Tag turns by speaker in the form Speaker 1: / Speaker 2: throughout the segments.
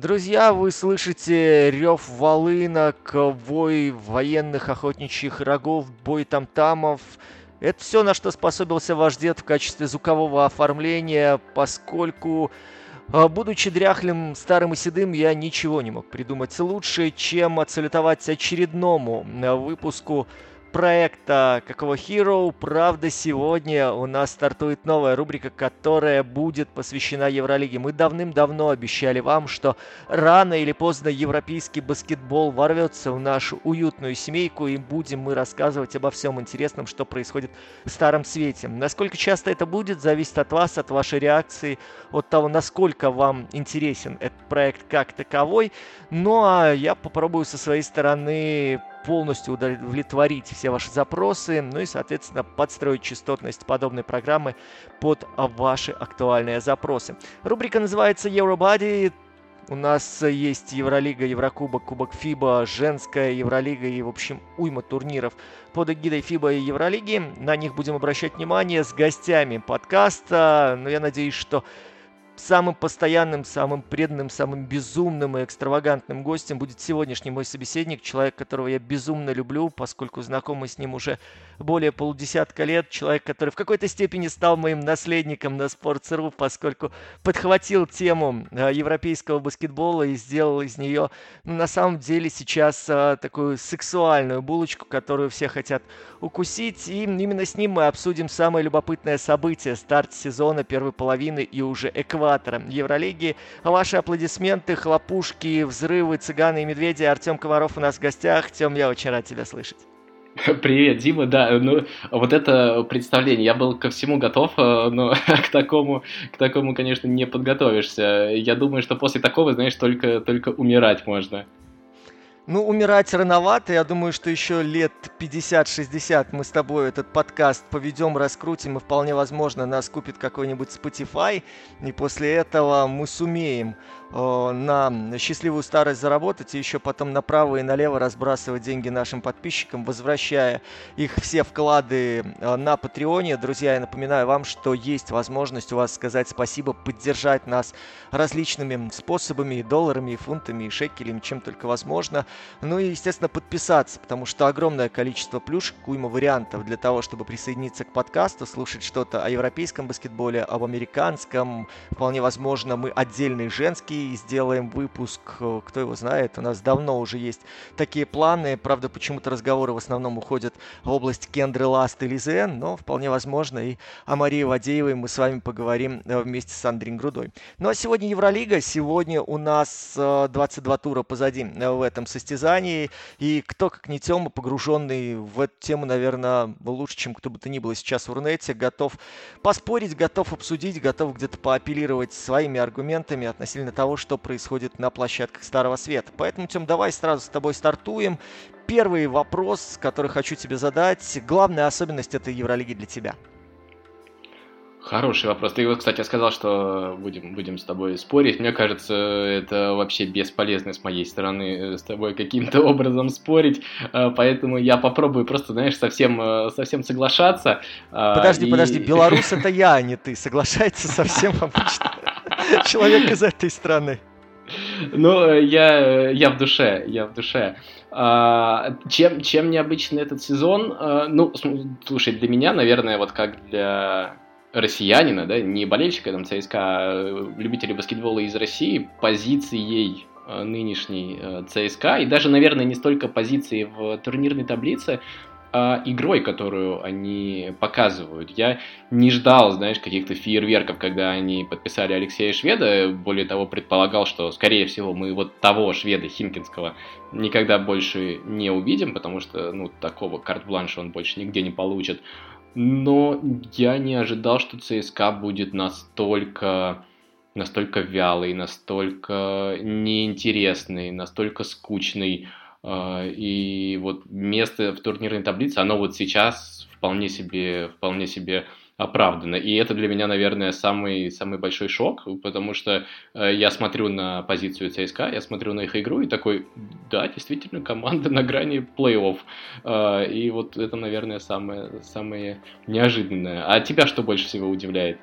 Speaker 1: Друзья, вы слышите рев волынок, вой военных охотничьих рогов, бой тамтамов. Это все, на что способился ваш дед в качестве звукового оформления, поскольку, а, будучи дряхлым, старым и седым, я ничего не мог придумать лучше, чем отсалютовать очередному а, выпуску проекта Какого Hero. Правда, сегодня у нас стартует новая рубрика, которая будет посвящена Евролиге. Мы давным-давно обещали вам, что рано или поздно европейский баскетбол ворвется в нашу уютную семейку, и будем мы рассказывать обо всем интересном, что происходит в Старом Свете. Насколько часто это будет, зависит от вас, от вашей реакции, от того, насколько вам интересен этот проект как таковой. Ну а я попробую со своей стороны полностью удовлетворить все ваши запросы, ну и, соответственно, подстроить частотность подобной программы под ваши актуальные запросы. Рубрика называется Eurobody. У нас есть Евролига, Еврокубок, Кубок ФИБА, женская Евролига и, в общем, уйма турниров под эгидой ФИБА и Евролиги. На них будем обращать внимание с гостями подкаста. Но я надеюсь, что Самым постоянным, самым преданным, самым безумным и экстравагантным гостем будет сегодняшний мой собеседник, человек, которого я безумно люблю, поскольку знакомы с ним уже более полудесятка лет. Человек, который в какой-то степени стал моим наследником на Sports.ru, поскольку подхватил тему э, европейского баскетбола и сделал из нее, ну, на самом деле, сейчас э, такую сексуальную булочку, которую все хотят укусить. И именно с ним мы обсудим самое любопытное событие старт сезона первой половины и уже экватор экватора Евролиги. Ваши аплодисменты, хлопушки, взрывы, цыганы и медведи. Артем Комаров у нас в гостях. Тем, я очень рад тебя слышать.
Speaker 2: Привет, Дима, да, ну, вот это представление, я был ко всему готов, э, но к такому, к такому, конечно, не подготовишься. Я думаю, что после такого, знаешь, только, только умирать можно.
Speaker 1: Ну, умирать рановато. Я думаю, что еще лет 50-60 мы с тобой этот подкаст поведем, раскрутим, и вполне возможно нас купит какой-нибудь Spotify. И после этого мы сумеем на счастливую старость заработать и еще потом направо и налево разбрасывать деньги нашим подписчикам, возвращая их все вклады э, на Патреоне. Друзья, я напоминаю вам, что есть возможность у вас сказать спасибо, поддержать нас различными способами, и долларами, и фунтами, и шекелями, чем только возможно. Ну и, естественно, подписаться, потому что огромное количество плюшек, уйма вариантов для того, чтобы присоединиться к подкасту, слушать что-то о европейском баскетболе, об американском. Вполне возможно, мы отдельный сделаем выпуск, э, кто его знает, у нас давно уже есть такие планы, правда, почему-то разговоры в основном уходят в область Кендры Ласт и Лизен, но вполне возможно и о Марии Вадеевой мы с вами поговорим э, вместе с Андреем Грудой. Ну а сегодня Евролига, сегодня у нас 22 э, тура позади в этом состязании, и кто, как не Тёма, погруженный в эту тему, наверное, лучше, чем кто бы то ни было сейчас в Рунете, готов поспорить, готов обсудить, готов где-то поапеллировать своими аргументами относительно того, того, что происходит на площадках Старого Света. Поэтому, Тем, давай сразу с тобой стартуем. Первый вопрос, который хочу тебе задать. Главная особенность этой Евролиги для тебя –
Speaker 2: Хороший вопрос. Ты вот, кстати, сказал, что будем, будем с тобой спорить. Мне кажется, это вообще бесполезно с моей стороны э, с тобой каким-то образом спорить. Э, поэтому я попробую просто, знаешь, совсем, э, совсем соглашаться.
Speaker 1: Подожди, и... подожди. Белорус это я, а не ты. Соглашается совсем обычно человек из этой страны.
Speaker 2: Ну, я, я в душе, я в душе. А, чем, чем необычный этот сезон? А, ну, слушай, для меня, наверное, вот как для россиянина, да, не болельщика там ЦСКА, а любителя баскетбола из России, позицией э, нынешней э, ЦСКА, и даже, наверное, не столько позиции в турнирной таблице, а игрой, которую они показывают. Я не ждал, знаешь, каких-то фейерверков, когда они подписали Алексея Шведа. Более того, предполагал, что, скорее всего, мы вот того шведа Химкинского никогда больше не увидим, потому что, ну, такого карт-бланша он больше нигде не получит. Но я не ожидал, что ЦСКА будет настолько настолько вялый, настолько неинтересный, настолько скучный. А, и вот место в турнирной таблице, оно вот сейчас вполне себе, вполне себе оправдано. И это для меня, наверное, самый, самый большой шок, потому что э, я смотрю на позицию ЦСКА, я смотрю на их игру и такой, да, действительно, команда на грани плей-офф. Э, и вот это, наверное, самое, самое неожиданное. А тебя что больше всего удивляет?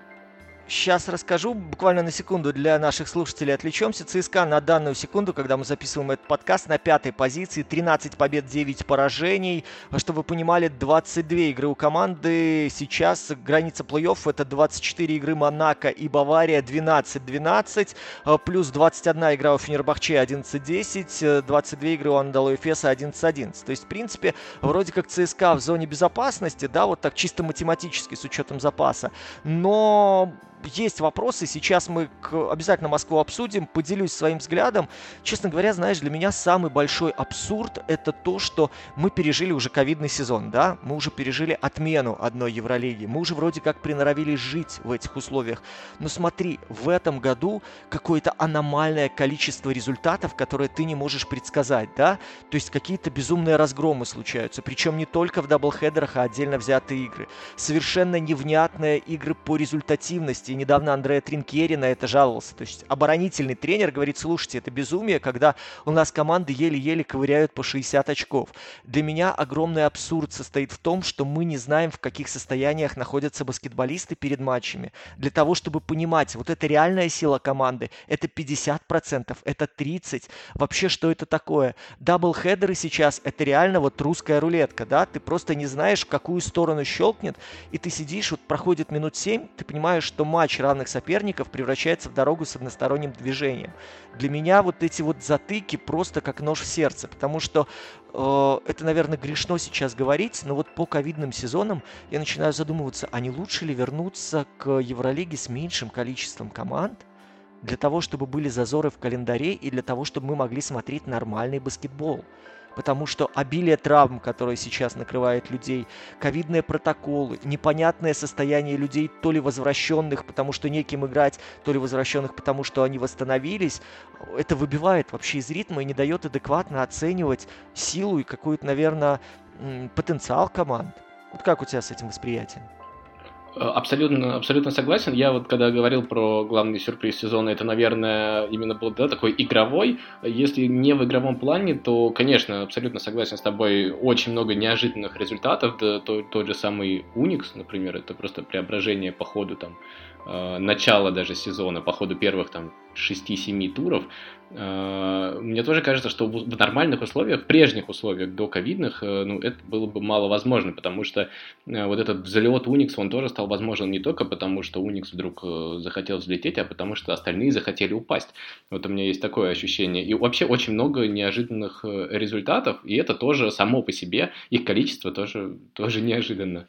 Speaker 1: Сейчас расскажу, буквально на секунду для наших слушателей отвлечемся. ЦСКА на данную секунду, когда мы записываем этот подкаст, на пятой позиции, 13 побед, 9 поражений. Чтобы вы понимали, 22 игры у команды. Сейчас граница плей-офф это 24 игры Монако и Бавария 12-12, э, плюс 21 игра у Фенербахче 11-10, 22 игры у Андалу Эфеса 11-11. То есть, в принципе, вроде как ЦСКА в зоне безопасности, да, вот так чисто математически с учетом запаса. Но есть вопросы, сейчас мы к, обязательно Москву обсудим, поделюсь своим взглядом. Честно говоря, знаешь, для меня самый большой абсурд это то, что мы пережили уже ковидный сезон, да, мы уже пережили отмену одной Евролиги, мы уже вроде как приноровились жить в этих условиях. Но смотри, в этом году какое-то аномальное количество результатов, которые ты не можешь предсказать, да, то есть какие-то безумные разгромы случаются, причем не только в даблхедерах, а отдельно взятые игры. Совершенно невнятные игры по результативности, недавно Андреа Тринкери на это жаловался. То есть оборонительный тренер говорит, слушайте, это безумие, когда у нас команды еле-еле ковыряют по 60 очков. Для меня огромный абсурд состоит в том, что мы не знаем, в каких состояниях находятся баскетболисты перед матчами. Для того, чтобы понимать, вот это реальная сила команды, это 50%, это 30%. Вообще, что это такое? Даблхедеры сейчас, это реально вот русская рулетка, да? Ты просто не знаешь, в какую сторону щелкнет, и ты сидишь, вот проходит минут 7, ты понимаешь, что матч матч равных соперников превращается в дорогу с односторонним движением. Для меня вот эти вот затыки просто как нож в сердце, потому что э, это, наверное, грешно сейчас говорить, но вот по ковидным сезонам я начинаю задумываться, а не лучше ли вернуться к Евролиге с меньшим количеством команд, для того, чтобы были зазоры в календаре и для того, чтобы мы могли смотреть нормальный баскетбол потому что обилие травм, которые сейчас накрывает людей, ковидные протоколы, непонятное состояние людей, то ли возвращенных, потому что неким играть, то ли возвращенных, потому что они восстановились, это выбивает вообще из ритма и не дает адекватно оценивать силу и какой-то, наверное, потенциал команд. Вот как у тебя с этим восприятием?
Speaker 2: Абсолютно, абсолютно согласен. Я вот когда говорил про главный сюрприз сезона, это, наверное, именно был да, такой игровой. Если не в игровом плане, то, конечно, абсолютно согласен с тобой. Очень много неожиданных результатов. Да, тот, тот же самый Unix, например, это просто преображение по ходу там э, начала даже сезона, по ходу первых там 6-7 туров. Э, мне тоже кажется, что в нормальных условиях, в прежних условиях до ковидных, э, ну, это было бы мало возможно, потому что вот этот взлет Unix, он тоже стал возможен не только потому, что Unix вдруг захотел взлететь, а потому что остальные захотели упасть. Вот у меня есть такое ощущение. И вообще очень много неожиданных результатов, и это тоже само по себе, их количество тоже, тоже неожиданно.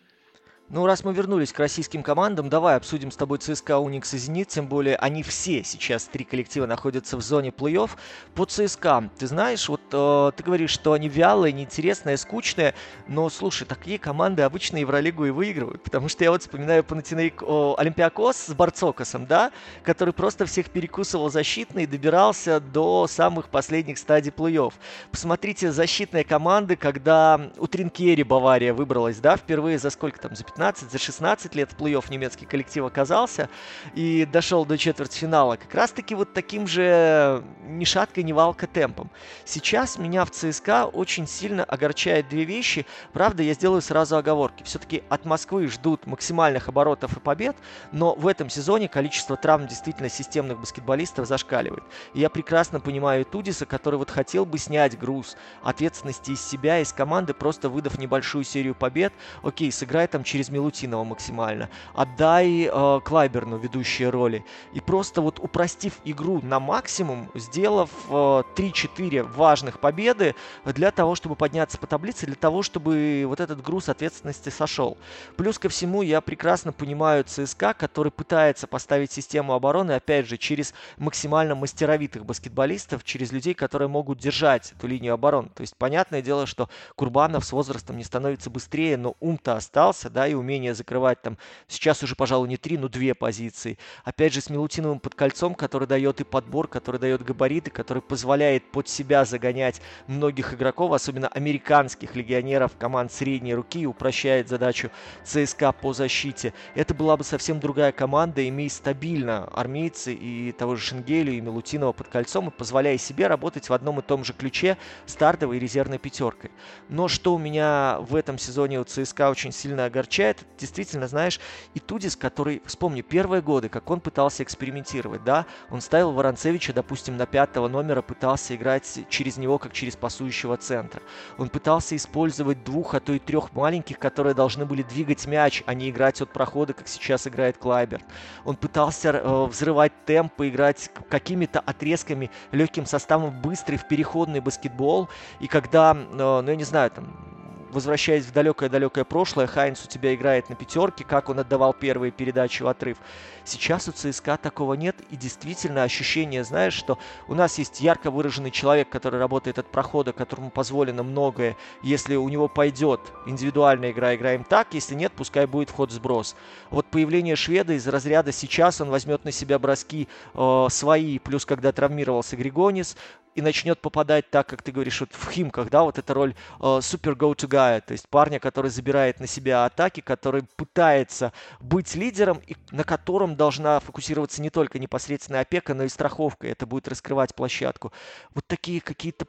Speaker 1: Ну, раз мы вернулись к российским командам, давай обсудим с тобой ЦСКА, Уникс и Зенит, тем более они все сейчас, три коллектива, находятся в зоне плей-офф. По ЦСКА, ты знаешь, вот э, ты говоришь, что они вялые, неинтересные, скучные, но, слушай, такие команды обычно Евролигу и выигрывают, потому что я вот вспоминаю Панатинейк Олимпиакос с Барцокосом, да, который просто всех перекусывал защитно и добирался до самых последних стадий плей-офф. Посмотрите, защитные команды, когда у Тринкери Бавария выбралась, да, впервые за сколько там, за 15, за 16 лет в плей-офф немецкий коллектив оказался и дошел до четвертьфинала. Как раз-таки вот таким же ни шатка, ни валка темпом. Сейчас меня в ЦСКА очень сильно огорчает две вещи. Правда, я сделаю сразу оговорки. Все-таки от Москвы ждут максимальных оборотов и побед, но в этом сезоне количество травм действительно системных баскетболистов зашкаливает. И я прекрасно понимаю Тудиса, который вот хотел бы снять груз ответственности из себя, из команды, просто выдав небольшую серию побед. Окей, сыграй там через через Милутинова максимально. Отдай э, Клайберну ведущие роли. И просто вот упростив игру на максимум, сделав э, 3-4 важных победы для того, чтобы подняться по таблице, для того, чтобы вот этот груз ответственности сошел. Плюс ко всему, я прекрасно понимаю ЦСКА, который пытается поставить систему обороны, опять же, через максимально мастеровитых баскетболистов, через людей, которые могут держать эту линию обороны. То есть, понятное дело, что Курбанов с возрастом не становится быстрее, но ум-то остался, да, и умение закрывать там сейчас уже, пожалуй, не три, но две позиции. Опять же, с Милутиновым под кольцом, который дает и подбор, который дает габариты, который позволяет под себя загонять многих игроков, особенно американских легионеров команд средней руки, и упрощает задачу ЦСКА по защите. Это была бы совсем другая команда, имея стабильно армейцы и того же Шенгелю, и Милутинова под кольцом, и позволяя себе работать в одном и том же ключе стартовой и резервной пятеркой. Но что у меня в этом сезоне у ЦСКА очень сильно огорчает, означает, действительно, знаешь, и Тудис, который, вспомни, первые годы, как он пытался экспериментировать, да, он ставил Воронцевича, допустим, на пятого номера, пытался играть через него, как через пасующего центра. Он пытался использовать двух, а то и трех маленьких, которые должны были двигать мяч, а не играть от прохода, как сейчас играет Клайберт. Он пытался э, взрывать темп и играть какими-то отрезками, легким составом быстрый в переходный баскетбол. И когда, э, ну я не знаю, там возвращаясь в далекое-далекое прошлое, Хайнс у тебя играет на пятерке, как он отдавал первые передачи в отрыв. Сейчас у ЦСКА такого нет, и действительно ощущение, знаешь, что у нас есть ярко выраженный человек, который работает от прохода, которому позволено многое. Если у него пойдет индивидуальная игра, играем так, если нет, пускай будет вход-сброс. Вот появление шведа из разряда сейчас он возьмет на себя броски э, свои, плюс когда травмировался Григонис, и начнет попадать так, как ты говоришь, вот в Химках, да, вот эта роль э, супер go-to guy, то есть парня, который забирает на себя атаки, который пытается быть лидером и на котором должна фокусироваться не только непосредственная опека, но и страховка. Это будет раскрывать площадку. Вот такие какие-то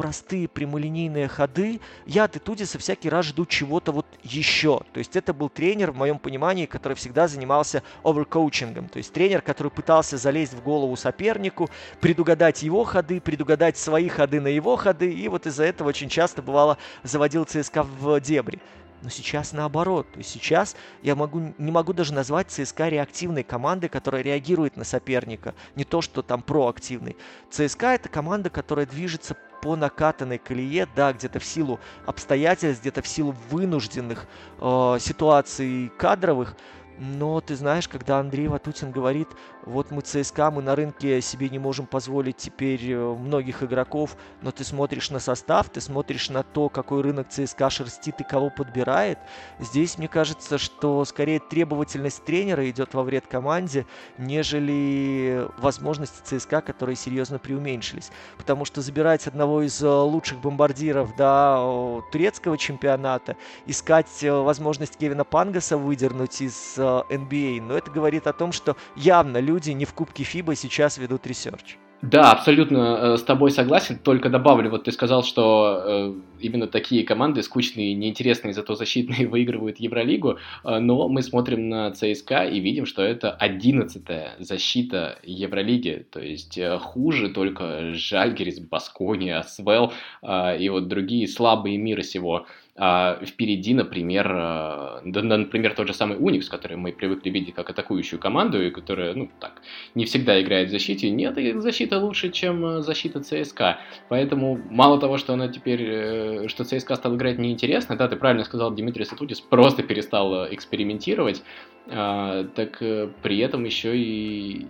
Speaker 1: простые прямолинейные ходы, я от Итудиса всякий раз жду чего-то вот еще. То есть это был тренер, в моем понимании, который всегда занимался оверкоучингом. То есть тренер, который пытался залезть в голову сопернику, предугадать его ходы, предугадать свои ходы на его ходы, и вот из-за этого очень часто бывало заводил ЦСКА в дебри. Но сейчас наоборот. То есть сейчас я могу, не могу даже назвать ЦСКА реактивной командой, которая реагирует на соперника. Не то, что там проактивный. ЦСКА это команда, которая движется по накатанной колее, да, где-то в силу обстоятельств, где-то в силу вынужденных э, ситуаций кадровых, но ты знаешь, когда Андрей Ватутин говорит, вот мы ЦСКА, мы на рынке себе не можем позволить теперь э, многих игроков, но ты смотришь на состав, ты смотришь на то, какой рынок ЦСКА шерстит и кого подбирает. Здесь мне кажется, что скорее требовательность тренера идет во вред команде, нежели возможности ЦСКА, которые серьезно преуменьшились. Потому что забирать одного из э, лучших бомбардиров до турецкого чемпионата, искать э, возможность Кевина Пангаса выдернуть из NBA, а, но это говорит о том, что явно люди не в Кубке ФИБА сейчас ведут research.
Speaker 2: Да, абсолютно э, с тобой согласен. Только добавлю, вот ты сказал, что э, именно такие команды, скучные, неинтересные, зато защитные, выигрывают Евролигу. Э, но мы смотрим на ЦСКА и видим, что это одиннадцатая защита Евролиги. То есть хуже только Жальгерис, Баскония, Свел и вот другие слабые мира сего. А впереди, например, э, да, например, тот же самый Уникс, который мы привыкли видеть как атакующую команду, и которая, ну, так, не всегда играет в защите. Нет, защита лучше, чем э, защита ЦСКА. Поэтому мало того, что она теперь, э, что ЦСКА стал играть неинтересно, да, ты правильно сказал, Дмитрий Сатудис просто перестал экспериментировать, а, так при этом еще и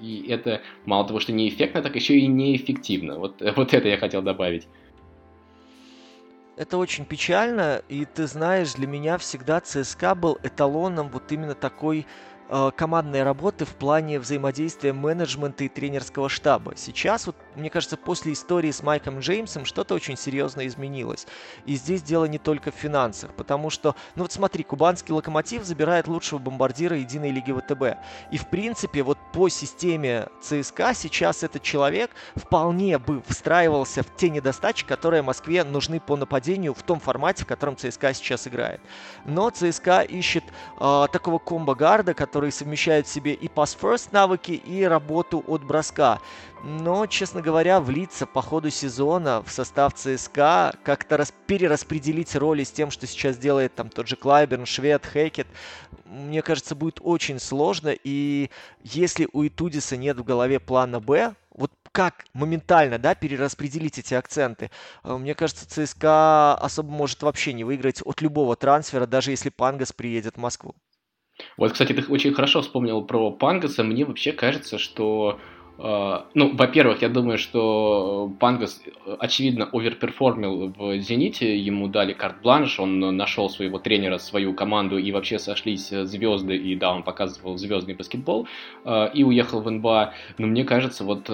Speaker 2: и это мало того, что неэффектно, так еще и неэффективно. Вот, вот это я хотел добавить
Speaker 1: это очень печально, и ты знаешь, для меня всегда ЦСКА был эталоном вот именно такой Э, командной работы в плане взаимодействия менеджмента и тренерского штаба. Сейчас, вот, мне кажется, после истории с Майком Джеймсом что-то очень серьезно изменилось. И здесь дело не только в финансах, потому что, ну вот смотри, кубанский локомотив забирает лучшего бомбардира единой лиги ВТБ. И в принципе, вот по системе ЦСКА сейчас этот человек вполне бы встраивался в те недостачи, которые Москве нужны по нападению в том формате, в котором ЦСКА сейчас играет. Но ЦСКА ищет э, такого комбо-гарда, который совмещает в себе и pass-first навыки, и работу от броска. Но, честно говоря, влиться по ходу сезона в состав ЦСКА, как-то рас- перераспределить роли с тем, что сейчас делает там тот же Клайберн, Швед, Хейкет, мне кажется, будет очень сложно. И если у Итудиса нет в голове плана «Б», вот как моментально, да, перераспределить эти акценты. Э, мне кажется, ЦСКА особо может вообще не выиграть от любого трансфера, даже если Пангас приедет в Москву.
Speaker 2: Вот, кстати, ты очень хорошо вспомнил про Пангаса. Мне вообще кажется, что ну, во-первых, я думаю, что Пангас, очевидно, оверперформил в «Зените», ему дали карт-бланш, он нашел своего тренера, свою команду, и вообще сошлись звезды, и да, он показывал звездный баскетбол, э, и уехал в НБА. Но мне кажется, вот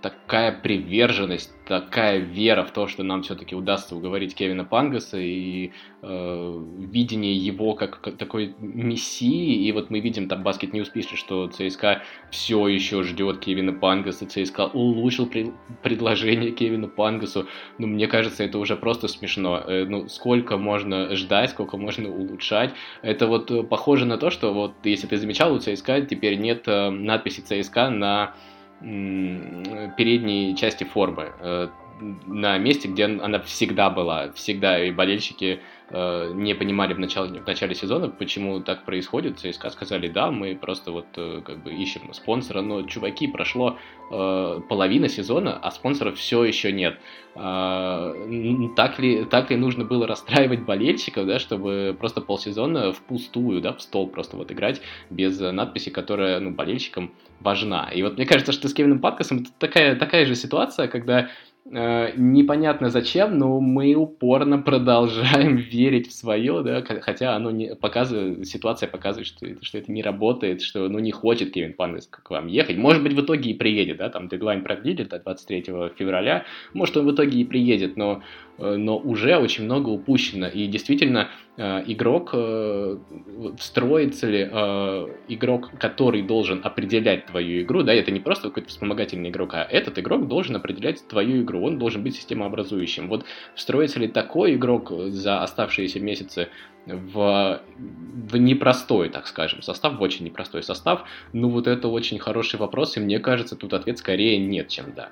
Speaker 2: такая приверженность такая вера в то, что нам все-таки удастся уговорить Кевина Пангаса и э, видение его как, как такой мессии. И вот мы видим там BasketNews пишет, что ЦСКА все еще ждет Кевина Пангаса. ЦСКА улучшил при, предложение Кевину Пангасу. Ну, мне кажется, это уже просто смешно. Э, ну, сколько можно ждать, сколько можно улучшать. Это вот э, похоже на то, что вот, если ты замечал, у ЦСКА теперь нет э, надписи ЦСКА на передней части формы, э, на месте, где она всегда была, всегда, и болельщики э, не понимали в начале, в начале сезона, почему так происходит. ЦСКА сказали, да, мы просто вот э, как бы ищем спонсора, но, чуваки, прошло э, половина сезона, а спонсоров все еще нет. Э, так, ли, так ли нужно было расстраивать болельщиков, да, чтобы просто полсезона впустую, да, в стол просто вот играть без надписи, которая, ну, болельщикам важна. И вот мне кажется, что с Кевином Паткасом такая, такая же ситуация, когда непонятно зачем, но мы упорно продолжаем верить в свое, да, хотя оно не показывает, ситуация показывает, что, что это не работает, что ну, не хочет Кевин Пангас к вам ехать. Может быть, в итоге и приедет, да, там дедлайн продлили до 23 февраля, может, он в итоге и приедет, но Э, но уже очень много упущено. И действительно, э, игрок, э, встроится ли игрок, который должен определять твою игру, да, это не просто какой-то вспомогательный игрок, а этот игрок должен определять твою игру, он должен быть системообразующим. Вот встроится ли такой игрок за оставшиеся месяцы в, в непростой, так скажем, состав, в очень непростой состав, ну вот это очень хороший вопрос, и мне кажется, тут ответ скорее нет, чем да.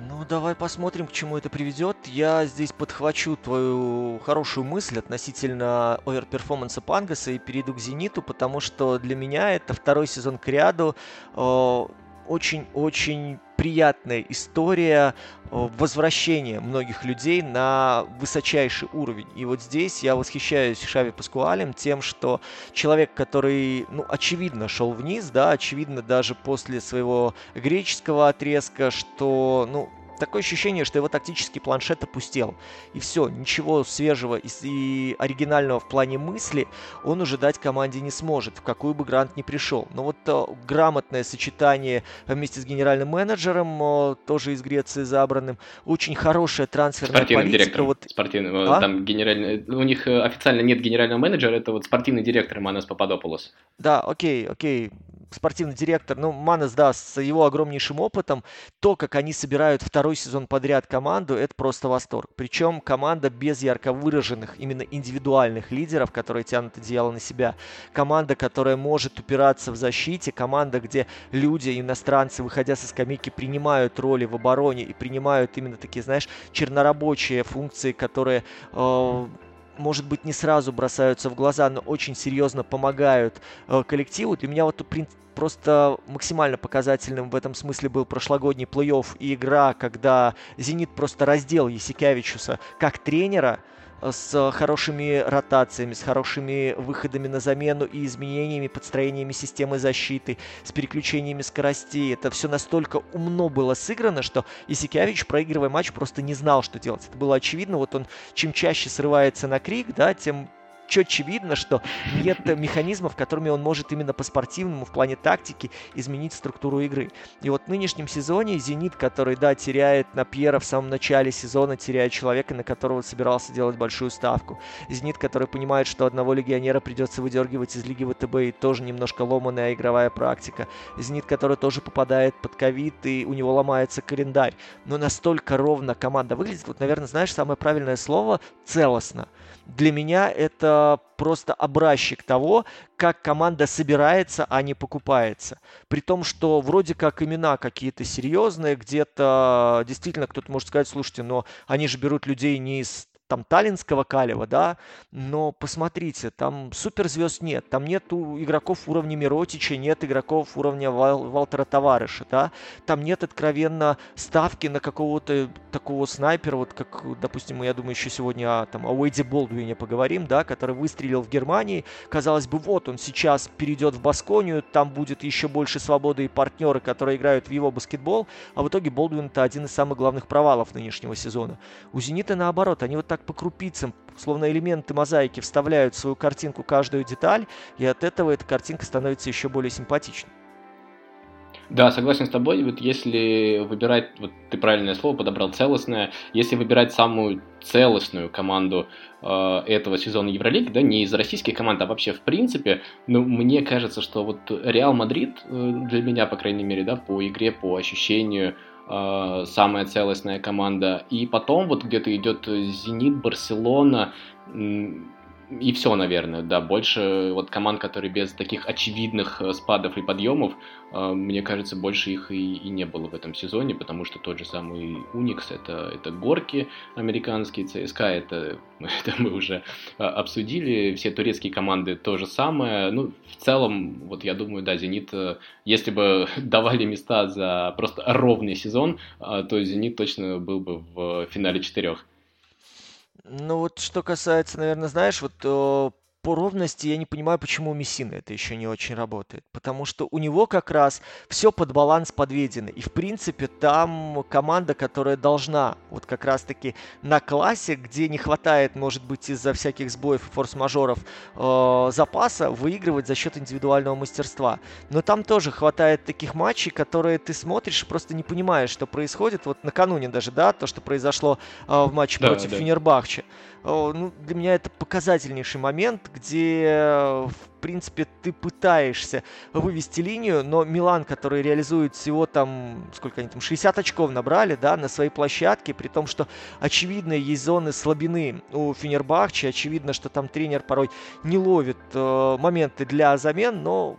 Speaker 1: Ну, давай посмотрим, к чему это приведет. Я здесь подхвачу твою хорошую мысль относительно оверперформанса Пангаса и перейду к Зениту, потому что для меня это второй сезон к ряду. Очень-очень приятная история возвращения многих людей на высочайший уровень. И вот здесь я восхищаюсь Шави Паскуалем тем, что человек, который, ну, очевидно, шел вниз, да, очевидно, даже после своего греческого отрезка, что, ну, такое ощущение, что его тактический планшет опустел. И все, ничего свежего и, и оригинального в плане мысли он уже дать команде не сможет, в какую бы Грант ни пришел. Но вот э, грамотное сочетание вместе с генеральным менеджером, э, тоже из Греции забранным, очень хорошая трансферная
Speaker 2: спортивным политика. Директором, вот... Спортивным, э, а? там генеральный, у них э, официально нет генерального менеджера, это вот спортивный директор Манас Пападополос.
Speaker 1: Да, окей, окей спортивный директор, ну, Манес, да, с его огромнейшим опытом, то, как они собирают второй сезон подряд команду, это просто восторг. Причем команда без ярко выраженных, именно индивидуальных лидеров, которые тянут одеяло на себя. Команда, которая может упираться в защите, команда, где люди, иностранцы, выходя со скамейки, принимают роли в обороне и принимают именно такие, знаешь, чернорабочие функции, которые э, может быть, не сразу бросаются в глаза, но очень серьезно помогают э, коллективу. Для меня вот просто максимально показательным в этом смысле был прошлогодний плей-офф и игра, когда «Зенит» просто раздел Есикявичуса как тренера – с хорошими ротациями, с хорошими выходами на замену и изменениями, подстроениями системы защиты, с переключениями скоростей. Это все настолько умно было сыграно, что Исикявич, проигрывая матч, просто не знал, что делать. Это было очевидно. Вот он чем чаще срывается на крик, да, тем четче видно, что нет механизмов, которыми он может именно по-спортивному в плане тактики изменить структуру игры. И вот в нынешнем сезоне «Зенит», который, да, теряет на Пьера в самом начале сезона, теряет человека, на которого собирался делать большую ставку. «Зенит», который понимает, что одного легионера придется выдергивать из Лиги ВТБ и тоже немножко ломаная игровая практика. «Зенит», который тоже попадает под ковид и у него ломается календарь. Но настолько ровно команда выглядит, вот, наверное, знаешь, самое правильное слово – целостно для меня это просто образчик того, как команда собирается, а не покупается. При том, что вроде как имена какие-то серьезные, где-то действительно кто-то может сказать, слушайте, но они же берут людей не из там Таллинского Калева, да, но посмотрите, там суперзвезд нет, там нет игроков уровня Миротича, нет игроков уровня Вал, Валтера Товарыша, да, там нет откровенно ставки на какого-то такого снайпера, вот как, допустим, я думаю, еще сегодня о, там, о Уэйде Болдуине поговорим, да, который выстрелил в Германии, казалось бы, вот он сейчас перейдет в Басконию, там будет еще больше свободы и партнеры, которые играют в его баскетбол, а в итоге Болдуин это один из самых главных провалов нынешнего сезона. У Зенита наоборот, они вот так так по крупицам, словно элементы мозаики, вставляют в свою картинку каждую деталь, и от этого эта картинка становится еще более симпатичной.
Speaker 2: Да, согласен с тобой. Вот если выбирать, вот ты правильное слово подобрал, целостное, если выбирать самую целостную команду э, этого сезона Евролиги, да, не из российских команд, а вообще в принципе, ну, мне кажется, что вот Реал Мадрид, э, для меня, по крайней мере, да, по игре, по ощущению, э, самая целостная команда. И потом вот где-то идет Зенит, Барселона, и все, наверное, да. Больше вот команд, которые без таких очевидных э, спадов и подъемов, э, мне кажется, больше их и, и не было в этом сезоне, потому что тот же самый Уникс это, это горки американские, ЦСКА это, это мы уже э, обсудили, все турецкие команды то же самое. Ну, в целом, вот я думаю, да, Зенит, если бы давали места за просто ровный сезон, то Зенит точно был бы в финале четырех.
Speaker 1: Ну вот что касается, наверное, знаешь, вот по ровности я не понимаю, почему у Мессины это еще не очень работает. Потому что у него как раз все под баланс подведено. И в принципе там команда, которая должна вот как раз-таки на классе, где не хватает, может быть, из-за всяких сбоев и форс-мажоров э, запаса, выигрывать за счет индивидуального мастерства. Но там тоже хватает таких матчей, которые ты смотришь и просто не понимаешь, что происходит. Вот накануне даже, да, то, что произошло э, в матче да, против да. Фенербахче ну, для меня это показательнейший момент, где, в принципе, ты пытаешься вывести линию, но Милан, который реализует всего там, сколько они там, 60 очков набрали, да, на своей площадке, при том, что очевидно есть зоны слабины у Фенербахче, очевидно, что там тренер порой не ловит э, моменты для замен, но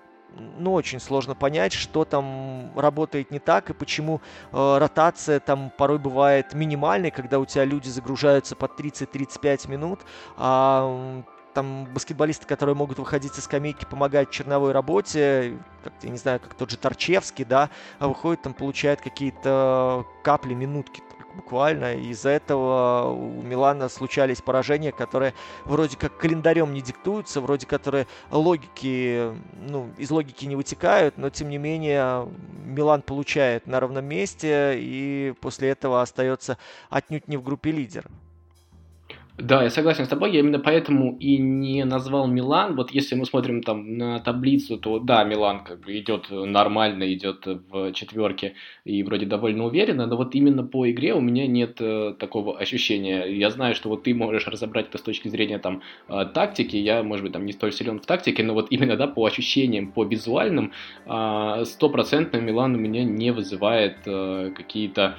Speaker 1: ну, очень сложно понять, что там работает не так и почему э, ротация там порой бывает минимальной, когда у тебя люди загружаются по 30-35 минут, а там баскетболисты, которые могут выходить со скамейки, помогать черновой работе, как, я не знаю, как тот же Торчевский, да, выходит там, получает какие-то капли, минутки буквально. Из-за этого у Милана случались поражения, которые вроде как календарем не диктуются, вроде которые логики, ну, из логики не вытекают, но тем не менее Милан получает на ровном месте и после этого остается отнюдь не в группе лидеров.
Speaker 2: Да, я согласен с тобой, я именно поэтому и не назвал Милан. Вот если мы смотрим там на таблицу, то да, Милан как бы идет нормально, идет в четверке и вроде довольно уверенно, но вот именно по игре у меня нет э, такого ощущения. Я знаю, что вот ты можешь разобрать это с точки зрения там э, тактики, я, может быть, там не столь силен в тактике, но вот именно, да, по ощущениям, по визуальным, э, стопроцентно э, Милан у меня не вызывает э, какие-то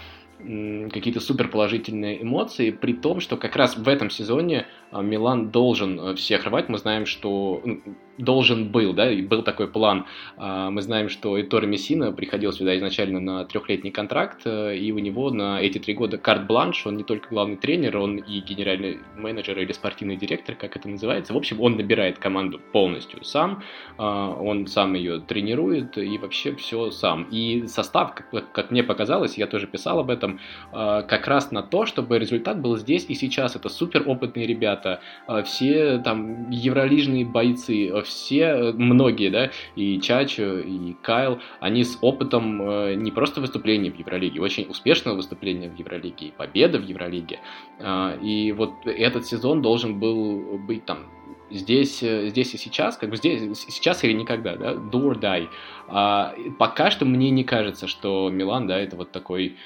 Speaker 2: какие-то супер положительные эмоции, при том, что как раз в этом сезоне а, Милан должен э, всех рвать. Мы знаем, что должен был, да, и был такой план. А, мы знаем, что Этор Мессина приходил сюда изначально на трехлетний контракт, э, и у него на эти три года карт-бланш, он не только главный тренер, он и генеральный менеджер или спортивный директор, как это называется. В общем, он набирает команду полностью сам, а, он сам ее тренирует и вообще все сам. И состав, как мне показалось, я тоже писал об этом, как раз на то, чтобы результат был здесь и сейчас. Это супер опытные ребята, а, все там евролижные бойцы, а, все, э, многие, да, и Чачо, и Кайл, они с опытом э, не просто выступления в Евролиге, очень успешного выступления в Евролиге, и победы в Евролиге. И вот этот сезон должен был быть там здесь, э, здесь и сейчас, как бы здесь, сейчас или никогда, да, do or die. А, пока что мне не кажется, что Милан, да, это вот такой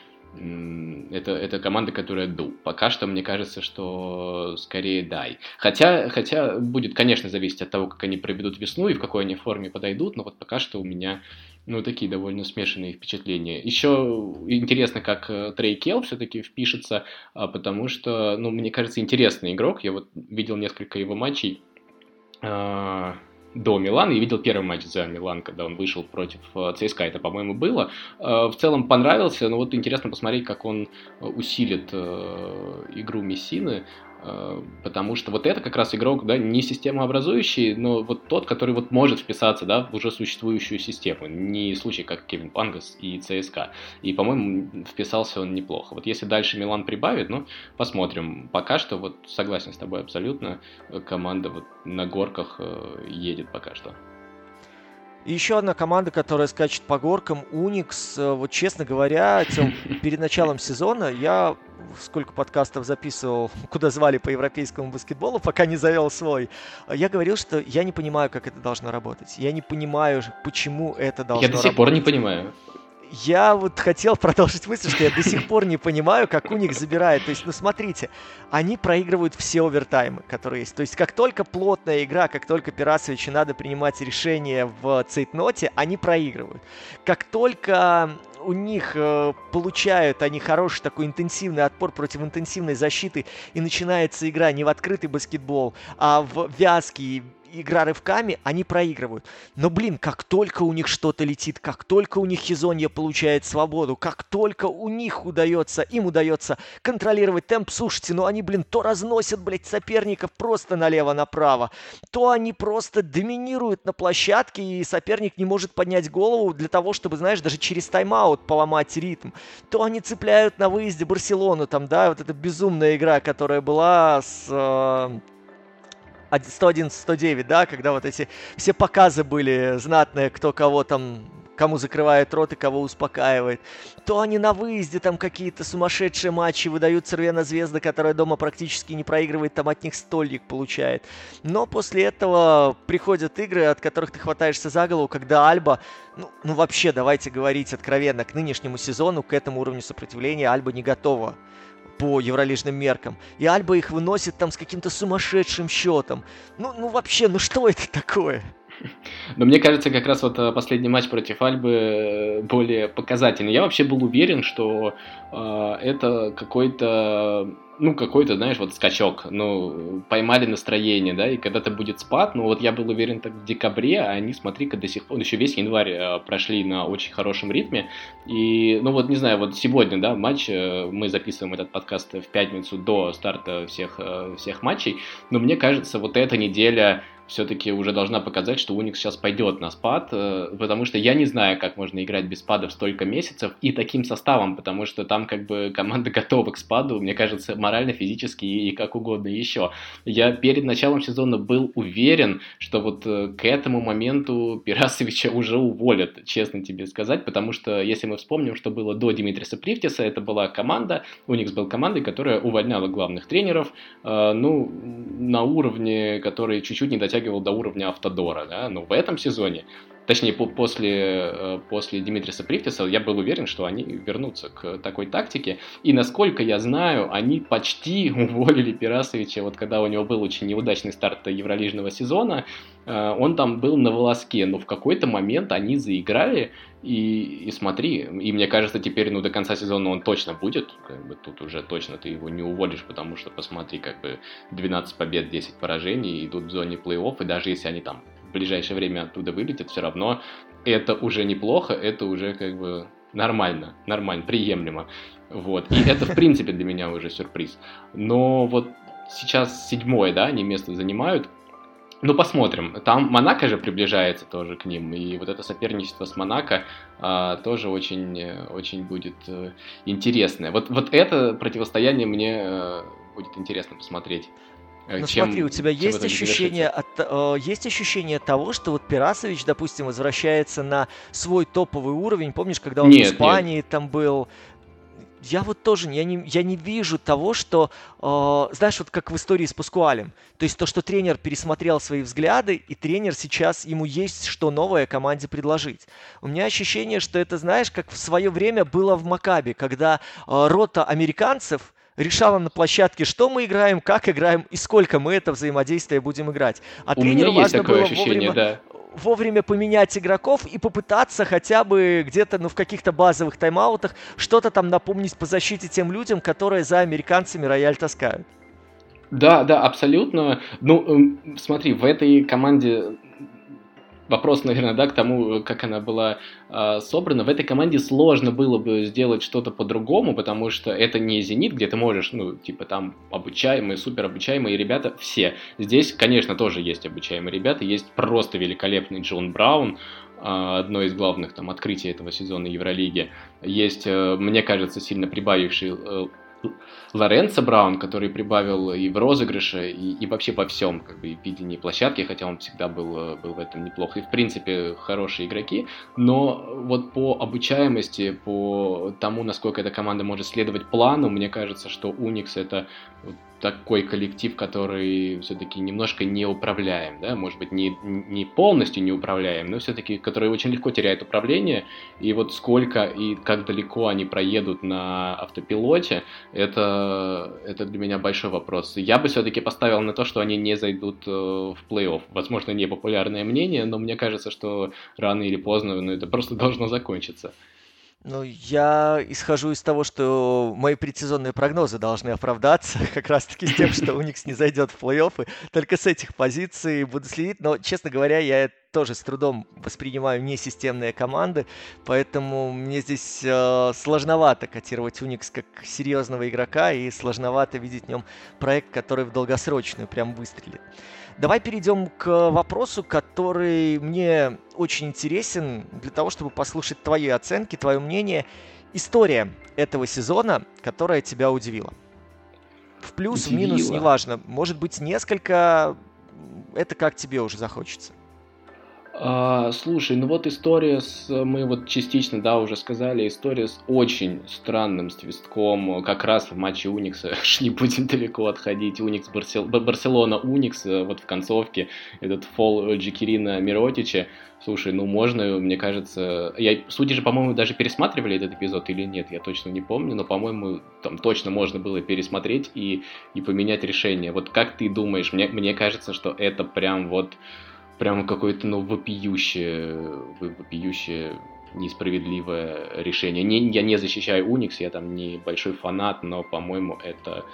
Speaker 2: это, это команда, которая ду. Пока что мне кажется, что скорее дай. Хотя, хотя будет, конечно, зависеть от того, как они проведут весну и в какой они форме подойдут, но вот пока что у меня ну, такие довольно смешанные впечатления. Еще интересно, как э, Трей Келл все-таки впишется, а, потому что, ну, мне кажется, интересный игрок. Я вот видел несколько его матчей а, до Милана и видел первый матч за Милан, когда он вышел против э, ЦСКА, это, по-моему, было. Э, в целом понравился, но вот интересно посмотреть, как он э, усилит игру Мессины. Э, потому что вот это как раз игрок, да, не системообразующий, но вот тот, который вот может вписаться, да, в уже существующую систему, не случай, как Кевин Пангас и ЦСКА. И, по-моему, вписался он неплохо. Вот если дальше Милан прибавит, ну, посмотрим. Пока что, вот, согласен с тобой абсолютно, команда вот на горках э, едет пока что.
Speaker 1: И еще одна команда, которая скачет по горкам, Уникс. Э, вот честно говоря, Тем, перед началом сезона я сколько подкастов записывал, куда звали по европейскому баскетболу, пока не завел свой, я говорил, что я не понимаю, как это должно работать. Я не понимаю, почему это должно
Speaker 2: работать. Я до сих пор не понимаю.
Speaker 1: Я вот хотел продолжить мысль, что я до сих пор не понимаю, как у них забирает. То есть, ну смотрите, они проигрывают все овертаймы, которые есть. То есть, как только плотная игра, как только Пирасовичу надо принимать решение в цейтноте, они проигрывают. Как только у них э, получают они хороший такой интенсивный отпор против интенсивной защиты, и начинается игра не в открытый баскетбол, а в вязкий игра рывками, они проигрывают. Но, блин, как только у них что-то летит, как только у них Хизонья получает свободу, как только у них удается, им удается контролировать темп, слушайте, ну они, блин, то разносят, блядь, соперников просто налево-направо, то они просто доминируют на площадке, и соперник не может поднять голову для того, чтобы, знаешь, даже через тайм-аут поломать ритм. То они цепляют на выезде Барселону, там, да, вот эта безумная игра, которая была с э, 111-109, да, когда вот эти все показы были знатные, кто кого там кому закрывает рот и кого успокаивает. То они на выезде там какие-то сумасшедшие матчи выдают Цервена Звезда, которая дома практически не проигрывает, там от них стольник получает. Но после этого приходят игры, от которых ты хватаешься за голову, когда Альба, ну, ну вообще, давайте говорить откровенно, к нынешнему сезону, к этому уровню сопротивления Альба не готова по евролижным меркам. И Альба их выносит там с каким-то сумасшедшим счетом. Ну, ну вообще, ну что это такое?
Speaker 2: Но мне кажется, как раз вот э, последний матч против Альбы э, более показательный. Я вообще был уверен, что э, это какой-то ну, какой-то, знаешь, вот скачок, ну, поймали настроение, да, и когда-то будет спад, ну, вот я был уверен так в декабре, а они, смотри-ка, до сих пор, еще весь январь э, прошли на очень хорошем ритме, и, ну, вот, не знаю, вот сегодня, да, матч, э, мы записываем этот подкаст в пятницу до старта всех, э, всех матчей, но мне кажется, вот эта неделя все-таки уже должна показать, что Unix сейчас пойдет на спад, э, потому что я не знаю, как можно играть без спадов столько месяцев и таким составом, потому что там как бы команда готова к спаду, мне кажется, морально, физически и как угодно еще. Я перед началом сезона был уверен, что вот э, к этому моменту Пирасовича уже уволят, честно тебе сказать, потому что если мы вспомним, что было до Димитриса Привтиса, это была команда, Unix был командой, которая увольняла главных тренеров, э, ну, на уровне, который чуть-чуть не дотягивал дотягивал до уровня Автодора, да, но в этом сезоне, точнее, после, э, после Димитриса Привтиса, я был уверен, что они вернутся к такой тактике, и насколько я знаю, они почти уволили Пирасовича, вот когда у него был очень неудачный старт евролижного сезона, э, он там был на волоске, но в какой-то момент они заиграли, и, и смотри, и мне кажется, теперь, ну, до конца сезона он точно будет, как бы тут уже точно ты его не уволишь, потому что, посмотри, как бы 12 побед, 10 поражений, идут в зоне плей-офф, и даже если они там ближайшее время оттуда вылетят, все равно это уже неплохо, это уже как бы нормально, нормально, приемлемо. Вот. И это, в принципе, для меня уже сюрприз. Но вот сейчас седьмое, да, они место занимают, ну, посмотрим. Там Монако же приближается тоже к ним, и вот это соперничество с Монако а, тоже очень, очень будет а, интересное. Вот, вот это противостояние мне а, будет интересно посмотреть.
Speaker 1: Э, ну чем, смотри, у тебя есть ощущение, от, э, есть ощущение того, что вот Пирасович, допустим, возвращается на свой топовый уровень. Помнишь, когда он нет, в Испании нет. там был, я вот тоже я не, я не вижу того, что, э, знаешь, вот как в истории с Паскуалем. То есть то, что тренер пересмотрел свои взгляды, и тренер сейчас, ему есть что новое команде предложить. У меня ощущение, что это, знаешь, как в свое время было в Макабе, когда э, рота американцев решала на площадке, что мы играем, как играем и сколько мы это взаимодействие будем играть.
Speaker 2: А У тренеру меня важно было вовремя, да
Speaker 1: вовремя поменять игроков и попытаться хотя бы где-то, ну, в каких-то базовых тайм-аутах что-то там напомнить по защите тем людям, которые за американцами рояль таскают.
Speaker 2: Да, да, абсолютно. Ну, эм, смотри, в этой команде вопрос, наверное, да, к тому, как она была э, собрана. В этой команде сложно было бы сделать что-то по-другому, потому что это не «Зенит», где ты можешь, ну, типа, там обучаемые, супер обучаемые ребята все. Здесь, конечно, тоже есть обучаемые ребята, есть просто великолепный Джон Браун, э, одно из главных там открытий этого сезона Евролиги. Есть, э, мне кажется, сильно прибавивший э, Лоренцо Браун, который прибавил и в розыгрыше, и, и вообще во всем, как бы, в видении площадки, хотя он всегда был, был в этом неплох. И, в принципе, хорошие игроки. Но вот по обучаемости, по тому, насколько эта команда может следовать плану, мне кажется, что Уникс это такой коллектив, который все-таки немножко неуправляем, да, может быть, не, не полностью неуправляем, но все-таки, который очень легко теряет управление, и вот сколько и как далеко они проедут на автопилоте, это, это для меня большой вопрос. Я бы все-таки поставил на то, что они не зайдут э, в плей-офф. Возможно, непопулярное мнение, но мне кажется, что рано или поздно ну, это просто должно закончиться.
Speaker 1: Ну, я исхожу из того, что мои предсезонные прогнозы должны оправдаться, как раз-таки с тем, что Уникс не зайдет в плей-оффы. Только с этих позиций буду следить, но, честно говоря, я тоже с трудом воспринимаю несистемные команды, поэтому мне здесь э, сложновато котировать Уникс как серьезного игрока и сложновато видеть в нем проект, который в долгосрочную прям выстрелит. Давай перейдем к вопросу, который мне очень интересен для того, чтобы послушать твои оценки, твое мнение. История этого сезона, которая тебя удивила. В плюс, удивила. в минус, неважно. Может быть, несколько. Это как тебе уже захочется.
Speaker 2: А, слушай, ну вот история с, мы вот частично, да, уже сказали, история с очень странным свистком, как раз в матче Уникса, не будем далеко отходить, Уникс, Барсел, Барселона, Уникс, э, вот в концовке, этот фол Джекерина Миротича, слушай, ну можно, мне кажется, я, судьи же, по-моему, даже пересматривали этот эпизод или нет, я точно не помню, но, по-моему, там точно можно было пересмотреть и, и поменять решение. Вот как ты думаешь, мне, мне кажется, что это прям вот прямо какое-то, ну, вопиющее, вопиющее несправедливое решение. Не, я не защищаю Unix, я там не большой фанат, но, по-моему, это,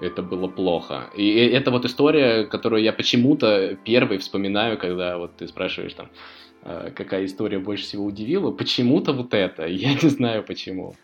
Speaker 2: это было плохо. И это вот история, которую я почему-то первый вспоминаю, когда вот ты спрашиваешь там, э, какая история больше всего удивила. Почему-то вот это. Я не знаю почему.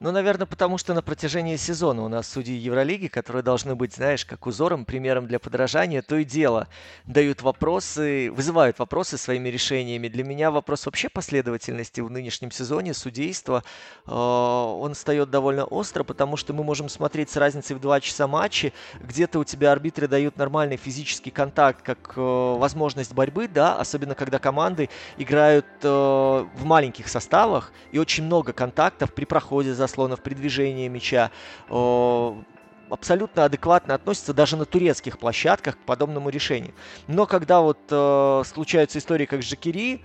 Speaker 1: Ну, наверное, потому что на протяжении сезона у нас судьи Евролиги, которые должны быть, знаешь, как узором, примером для подражания, то и дело дают вопросы, вызывают вопросы своими решениями. Для меня вопрос вообще последовательности в нынешнем сезоне судейства, э, он встает довольно остро, потому что мы можем смотреть с разницей в два часа матчи, где-то у тебя арбитры дают нормальный физический контакт, как э, возможность борьбы, да, особенно когда команды играют э, в маленьких составах и очень много контактов при проходе за заслонов, при движении мяча, абсолютно адекватно относятся даже на турецких площадках к подобному решению. Но когда вот э, случаются истории, как с Жакири,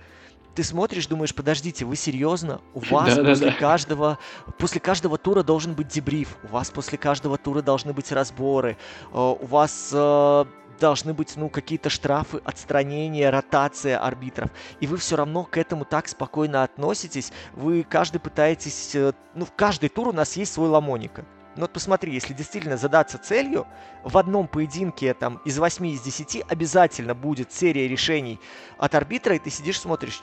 Speaker 1: ты смотришь, думаешь, подождите, вы серьезно? У вас да, после да, да. каждого после каждого тура должен быть дебриф, у вас после каждого тура должны быть разборы, э, у вас э, должны быть, ну, какие-то штрафы, отстранения, ротация арбитров. И вы все равно к этому так спокойно относитесь. Вы каждый пытаетесь... Э, ну, в каждый тур у нас есть свой ломоника. Ну вот посмотри, если действительно задаться целью, в одном поединке там из 8 из 10 обязательно будет серия решений от арбитра, и ты сидишь, смотришь,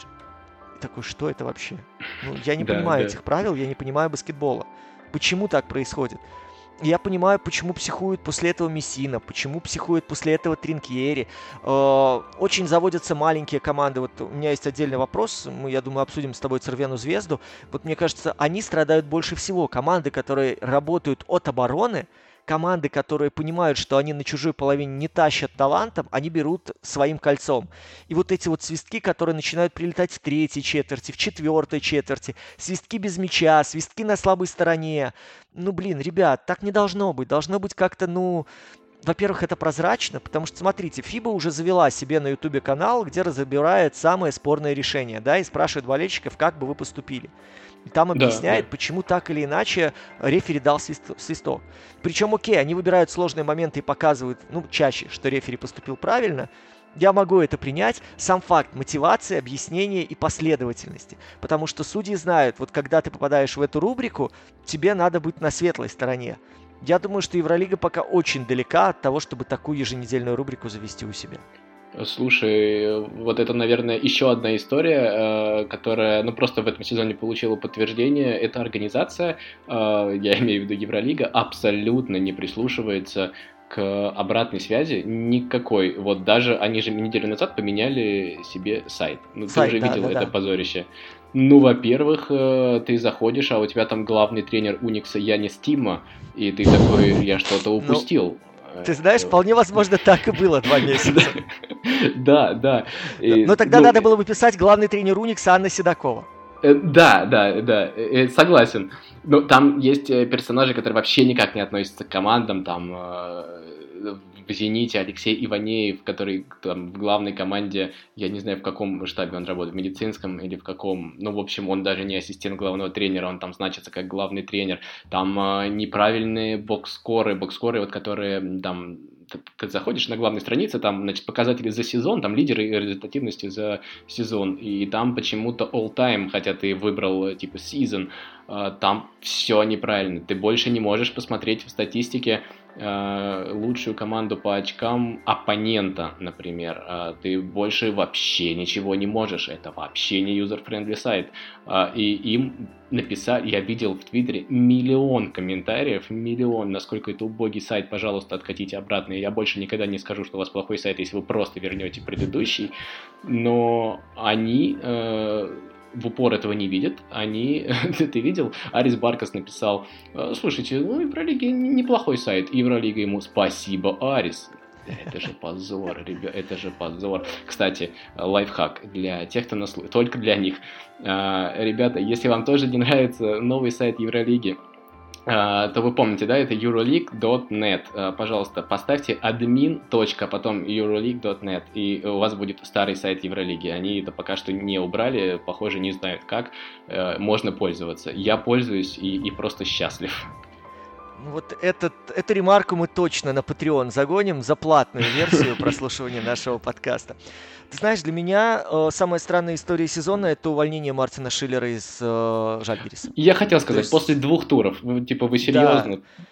Speaker 1: такой, что это вообще? Ну, я не понимаю да. этих правил, я не понимаю баскетбола. Почему так происходит? Я понимаю, почему психует после этого Мессина, почему психует после этого Тринкьери. Э, очень заводятся маленькие команды. Вот у меня есть отдельный вопрос, мы, я думаю, обсудим с тобой Цервену Звезду. Вот мне кажется, они страдают больше всего. Команды, которые работают от обороны, команды, которые понимают, что они на чужой половине не тащат талантом, они берут своим кольцом. И вот эти вот свистки, которые начинают прилетать в третьей четверти, в четвертой четверти, свистки без мяча, свистки на слабой стороне. Ну, блин, ребят, так не должно быть. Должно быть как-то, ну, во-первых, это прозрачно, потому что, смотрите, FIBA уже завела себе на YouTube канал, где разбирает самые спорные решения, да, и спрашивает болельщиков, как бы вы поступили. И там объясняет, да, да. почему так или иначе рефери дал свист, свисток. Причем, окей, они выбирают сложные моменты и показывают, ну, чаще, что рефери поступил правильно. Я могу это принять. Сам факт мотивации, объяснения и последовательности. Потому что судьи знают, вот когда ты попадаешь в эту рубрику, тебе надо быть на светлой стороне. Я думаю, что Евролига пока очень далека от того, чтобы такую еженедельную рубрику завести у себя.
Speaker 2: Слушай, вот это, наверное, еще одна история, э, которая, ну, просто в этом сезоне получила подтверждение. Эта организация, э, я имею в виду Евролига, абсолютно не прислушивается к обратной связи никакой. Вот даже они же неделю назад поменяли себе сайт. Ну, сайт, ты уже да, видел да, это да. позорище. Ну, во-первых, э, ты заходишь, а у тебя там главный тренер Уникса Янис Тима, и ты такой, я что-то ну, упустил.
Speaker 1: Ты знаешь, вполне возможно, так и было два месяца.
Speaker 2: Да, да.
Speaker 1: Но тогда ну, надо было бы писать главный тренер Уникса Анна Седокова.
Speaker 2: Э, да, да, да, э, согласен. Но там есть персонажи, которые вообще никак не относятся к командам, там в «Зените» Алексей Иванеев, который там в главной команде, я не знаю, в каком штабе он работает, в медицинском или в каком, ну, в общем, он даже не ассистент главного тренера, он там значится как главный тренер. Там э, неправильные бокскоры, бокскоры, вот которые там ты заходишь на главной странице, там, значит, показатели за сезон, там лидеры результативности за сезон, и там почему-то all time, хотя ты выбрал, типа, season, э, там все неправильно. Ты больше не можешь посмотреть в статистике лучшую команду по очкам оппонента, например, э, ты больше вообще ничего не можешь. Это вообще не user-friendly сайт. Э, и им написали, я видел в Твиттере миллион комментариев, миллион, насколько это убогий сайт, пожалуйста, откатите обратно. Я больше никогда не скажу, что у вас плохой сайт, если вы просто вернете предыдущий. Но они в упор этого не видят, они, ты видел, Арис Баркас написал, «Э, слушайте, ну Евролига неплохой сайт, Евролига ему спасибо, Арис, это же позор, ребят, это же позор. Кстати, лайфхак для тех, кто нас только для них. А, ребята, если вам тоже не нравится новый сайт Евролиги, то вы помните, да, это euroleague.net. А, пожалуйста, поставьте admin. потом euroleague.net, и у вас будет старый сайт Евролиги. Они это пока что не убрали, похоже, не знают как. Э, можно пользоваться. Я пользуюсь и, и просто счастлив.
Speaker 1: Ну вот этот, эту ремарку мы точно на Patreon загоним за платную версию прослушивания нашего подкаста. Ты знаешь, для меня э, самая странная история сезона это увольнение Мартина Шиллера из э, Жальгириса.
Speaker 2: Я хотел сказать, есть... после двух туров, типа вы серьезно? Да.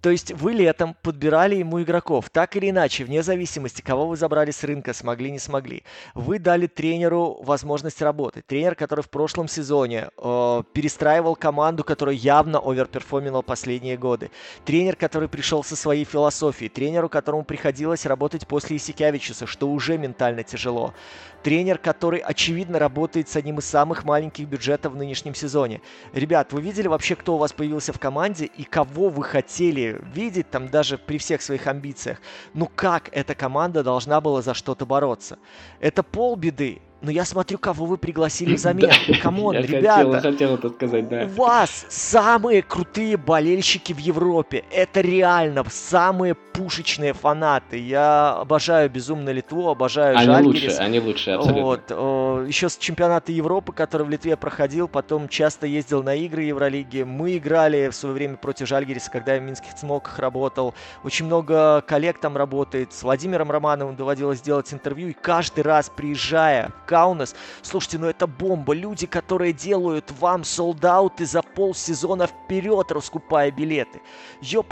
Speaker 1: То есть вы летом подбирали ему игроков, так или иначе, вне зависимости, кого вы забрали с рынка, смогли, не смогли. Вы дали тренеру возможность работать. Тренер, который в прошлом сезоне э, перестраивал команду, которая явно оверперформила последние годы. Тренер, который пришел со своей философией. Тренеру, которому приходилось работать после Исикявичуса, что уже ментально тяжело. Тренер, который, очевидно, работает с одним из самых маленьких бюджетов в нынешнем сезоне. Ребят, вы видели вообще, кто у вас появился в команде и кого вы хотели видеть там даже при всех своих амбициях? Ну как эта команда должна была за что-то бороться? Это полбеды, но я смотрю, кого вы пригласили взамен. Come on, ребята.
Speaker 2: Я хотел это сказать, да.
Speaker 1: У вас самые крутые болельщики в Европе. Это реально самые пушечные фанаты. Я обожаю безумно Литву, обожаю
Speaker 2: они
Speaker 1: Жальгирис.
Speaker 2: лучше, они лучше, абсолютно.
Speaker 1: Вот. Еще с чемпионата Европы, который в Литве проходил, потом часто ездил на игры Евролиги. Мы играли в свое время против Жальгириса, когда я в Минских Цмоках работал. Очень много коллег там работает. С Владимиром Романовым доводилось делать интервью. И каждый раз, приезжая Каунас. Слушайте, ну это бомба. Люди, которые делают вам солдаты за полсезона вперед, раскупая билеты.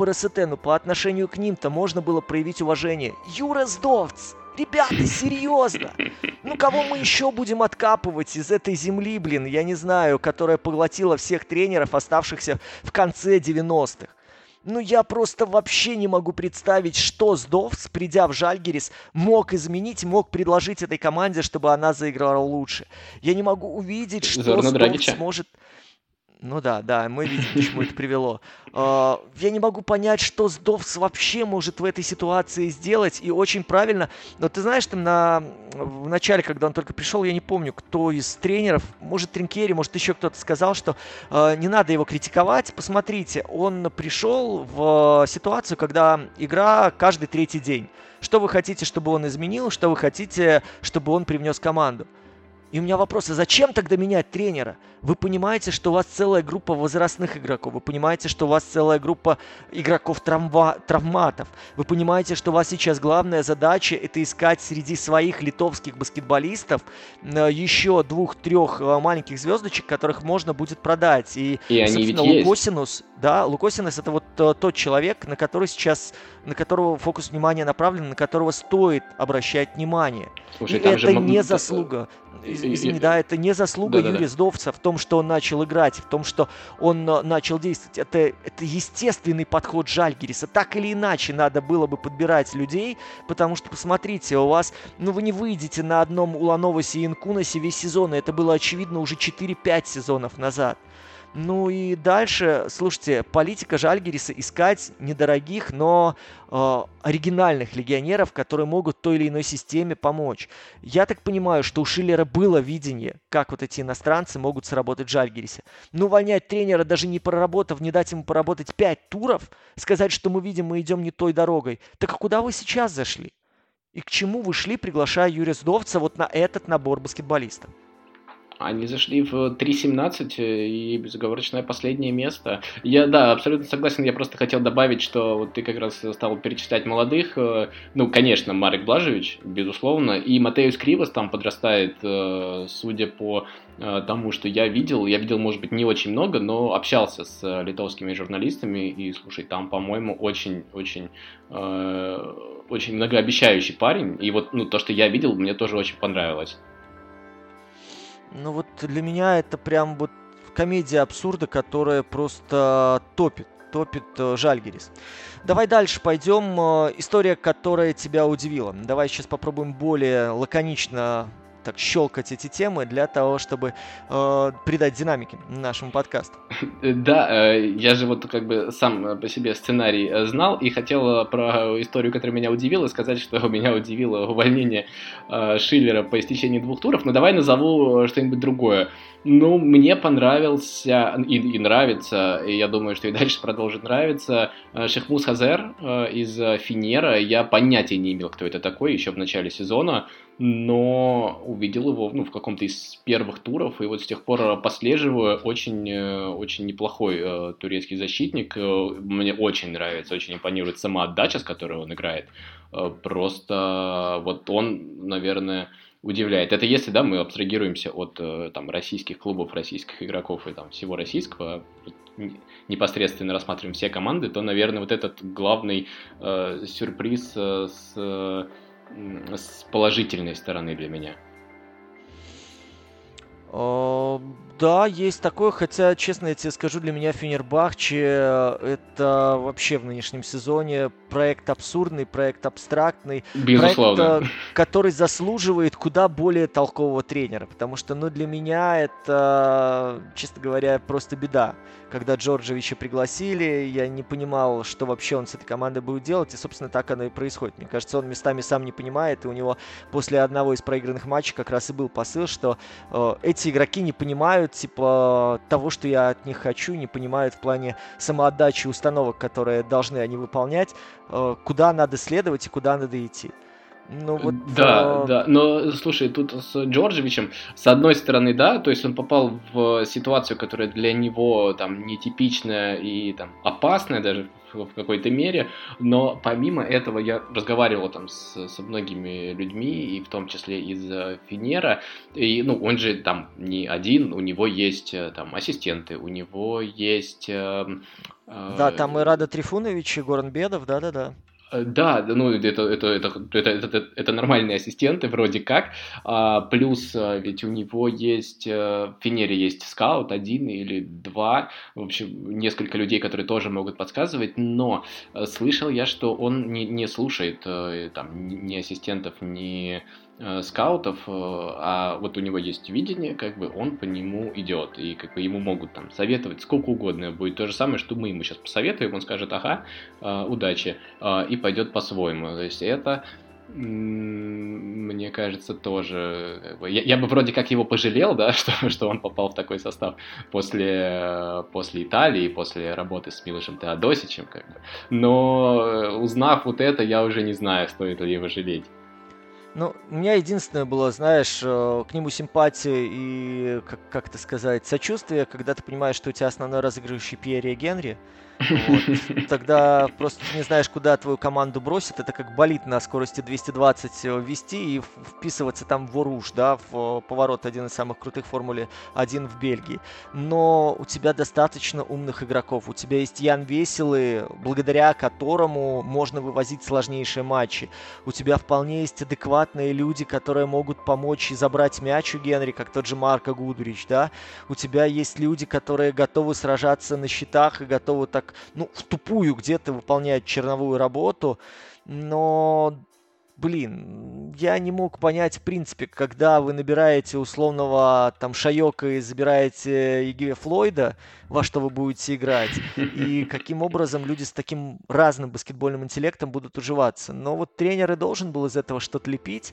Speaker 1: РСТ, ну по отношению к ним-то можно было проявить уважение. Юра Сдовц! Ребята, серьезно! Ну, кого мы еще будем откапывать из этой земли, блин, я не знаю, которая поглотила всех тренеров, оставшихся в конце 90-х? Ну, я просто вообще не могу представить, что Сдовс, придя в Жальгерис, мог изменить, мог предложить этой команде, чтобы она заиграла лучше. Я не могу увидеть, что Зорна Сдовс сможет... Ну да, да, мы видим, к чему это привело. А, я не могу понять, что Сдовс вообще может в этой ситуации сделать, и очень правильно. Но ты знаешь, там на, в начале, когда он только пришел, я не помню, кто из тренеров, может Тринкери, может еще кто-то сказал, что э, не надо его критиковать. Посмотрите, он пришел в ситуацию, когда игра каждый третий день. Что вы хотите, чтобы он изменил, что вы хотите, чтобы он привнес команду. И у меня вопрос, а зачем тогда менять тренера? Вы понимаете, что у вас целая группа возрастных игроков, вы понимаете, что у вас целая группа игроков травма, травматов, вы понимаете, что у вас сейчас главная задача это искать среди своих литовских баскетболистов э, еще двух-трех э, маленьких звездочек, которых можно будет продать. И,
Speaker 2: и они ведь есть.
Speaker 1: Лукосинус, да, Лукосинес это вот тот человек, на который сейчас, на которого фокус внимания направлен, на которого стоит обращать внимание. Слушай, и это же... не заслуга, извини, да, это не заслуга да, Юрия да, Сдовца в том, что он начал играть, в том, что он э, начал действовать. Это, это естественный подход Жальгириса. Так или иначе надо было бы подбирать людей, потому что, посмотрите, у вас, ну вы не выйдете на одном Улановосе и Инкунасе весь сезон, и это было очевидно уже 4-5 сезонов назад. Ну и дальше, слушайте, политика Жальгириса искать недорогих, но э, оригинальных легионеров, которые могут той или иной системе помочь. Я так понимаю, что у Шиллера было видение, как вот эти иностранцы могут сработать в Жальгирисе. Ну, увольнять тренера, даже не проработав, не дать ему поработать пять туров, сказать, что мы видим, мы идем не той дорогой. Так а куда вы сейчас зашли? И к чему вы шли, приглашая Юрия Сдовца вот на этот набор баскетболистов?
Speaker 2: Они зашли в 3.17 э, и безоговорочное последнее место. Я, да, абсолютно согласен. Я просто хотел добавить, что вот ты как раз стал перечислять молодых. Э, ну, конечно, Марик Блажевич, безусловно. И Матеус Кривос там подрастает, э, судя по тому, что я видел. Я видел, может быть, не очень много, но общался с литовскими журналистами. И, слушай, там, по-моему, очень-очень очень многообещающий парень. И вот ну, то, что я видел, мне тоже очень понравилось.
Speaker 1: Ну вот для меня это прям вот комедия абсурда, которая просто топит топит э, Жальгерис. Давай дальше пойдем. Э, история, которая тебя удивила. Давай сейчас попробуем более лаконично так щелкать эти темы для того, чтобы э, придать динамики нашему подкасту.
Speaker 2: Да, э, я же вот как бы сам по себе сценарий э, знал и хотел про историю, которая меня удивила, сказать, что меня удивило увольнение э, Шиллера по истечении двух туров, но давай назову что-нибудь другое. Ну, мне понравился и, и нравится, и я думаю, что и дальше продолжит нравиться, Шехмус Хазер из Фенера. Я понятия не имел, кто это такой еще в начале сезона но увидел его ну, в каком-то из первых туров, и вот с тех пор послеживаю. Очень, э, очень неплохой э, турецкий защитник. Э, мне очень нравится, очень импонирует сама отдача, с которой он играет. Э, просто вот он, наверное, удивляет. Это если, да, мы абстрагируемся от э, там, российских клубов, российских игроков и там всего российского, непосредственно рассматриваем все команды, то, наверное, вот этот главный э, сюрприз э, с с положительной стороны для меня?
Speaker 1: Да, есть такое, хотя, честно я тебе скажу, для меня Фенербахче это вообще в нынешнем сезоне проект абсурдный, проект абстрактный.
Speaker 2: Безусловно.
Speaker 1: Проект, который заслуживает куда более толкового тренера, потому что, ну, для меня это, честно говоря, просто беда. Когда Джорджевича пригласили, я не понимал, что вообще он с этой командой будет делать, и, собственно, так оно и происходит. Мне кажется, он местами сам не понимает, и у него после одного из проигранных матчей как раз и был посыл, что э, эти игроки не понимают, понимают, типа, того, что я от них хочу, не понимают в плане самоотдачи установок, которые должны они выполнять, э, куда надо следовать и куда надо идти.
Speaker 2: Ну, вот, да, а... да, но слушай, тут с Джорджевичем, с одной стороны, да, то есть он попал в ситуацию, которая для него там нетипичная и там опасная даже в какой-то мере, но помимо этого я разговаривал там с, со многими людьми, и в том числе из Финера, и, ну, он же там не один, у него есть э, там ассистенты, у него есть... Э,
Speaker 1: э, да, там и Рада Трифунович, и Горан Бедов, да-да-да.
Speaker 2: Э, да, ну это, это, это, это, это, это нормальные ассистенты вроде как. А, плюс а, ведь у него есть, э, в Финере есть скаут, один или два, в общем, несколько людей, которые тоже могут подсказывать, но э, слышал я, что он не, не слушает там ни ассистентов, ни Э, скаутов, э, а вот у него есть видение, как бы он по нему идет, и как бы ему могут там советовать сколько угодно, будет то же самое, что мы ему сейчас посоветуем, он скажет, ага, э, удачи, и пойдет по-своему, то есть это мне кажется, тоже... Я, я бы вроде как его пожалел, да, что, что он попал в такой состав после, после Италии, после работы с Милошем Теодосичем, как бы. Но узнав вот это, я уже не знаю, стоит ли его жалеть.
Speaker 1: Ну, у меня единственное было, знаешь, э, к нему симпатия и, как, как это сказать, сочувствие, когда ты понимаешь, что у тебя основной разыгрывающий Пьерри Генри, вот. Тогда просто не знаешь, куда твою команду бросит. Это как болит на скорости 220 э, вести и вписываться там в Оруж, да, в э, поворот один из самых крутых Формуле 1 в Бельгии. Но у тебя достаточно умных игроков. У тебя есть Ян Веселый, благодаря которому можно вывозить сложнейшие матчи. У тебя вполне есть адекватные люди, которые могут помочь и забрать мяч у Генри, как тот же Марко Гудрич, да. У тебя есть люди, которые готовы сражаться на счетах и готовы так так, ну, в тупую где-то выполняет черновую работу, но блин, я не мог понять, в принципе, когда вы набираете условного там Шайока и забираете Егиве Флойда, во что вы будете играть, и каким образом люди с таким разным баскетбольным интеллектом будут уживаться. Но вот тренер и должен был из этого что-то лепить.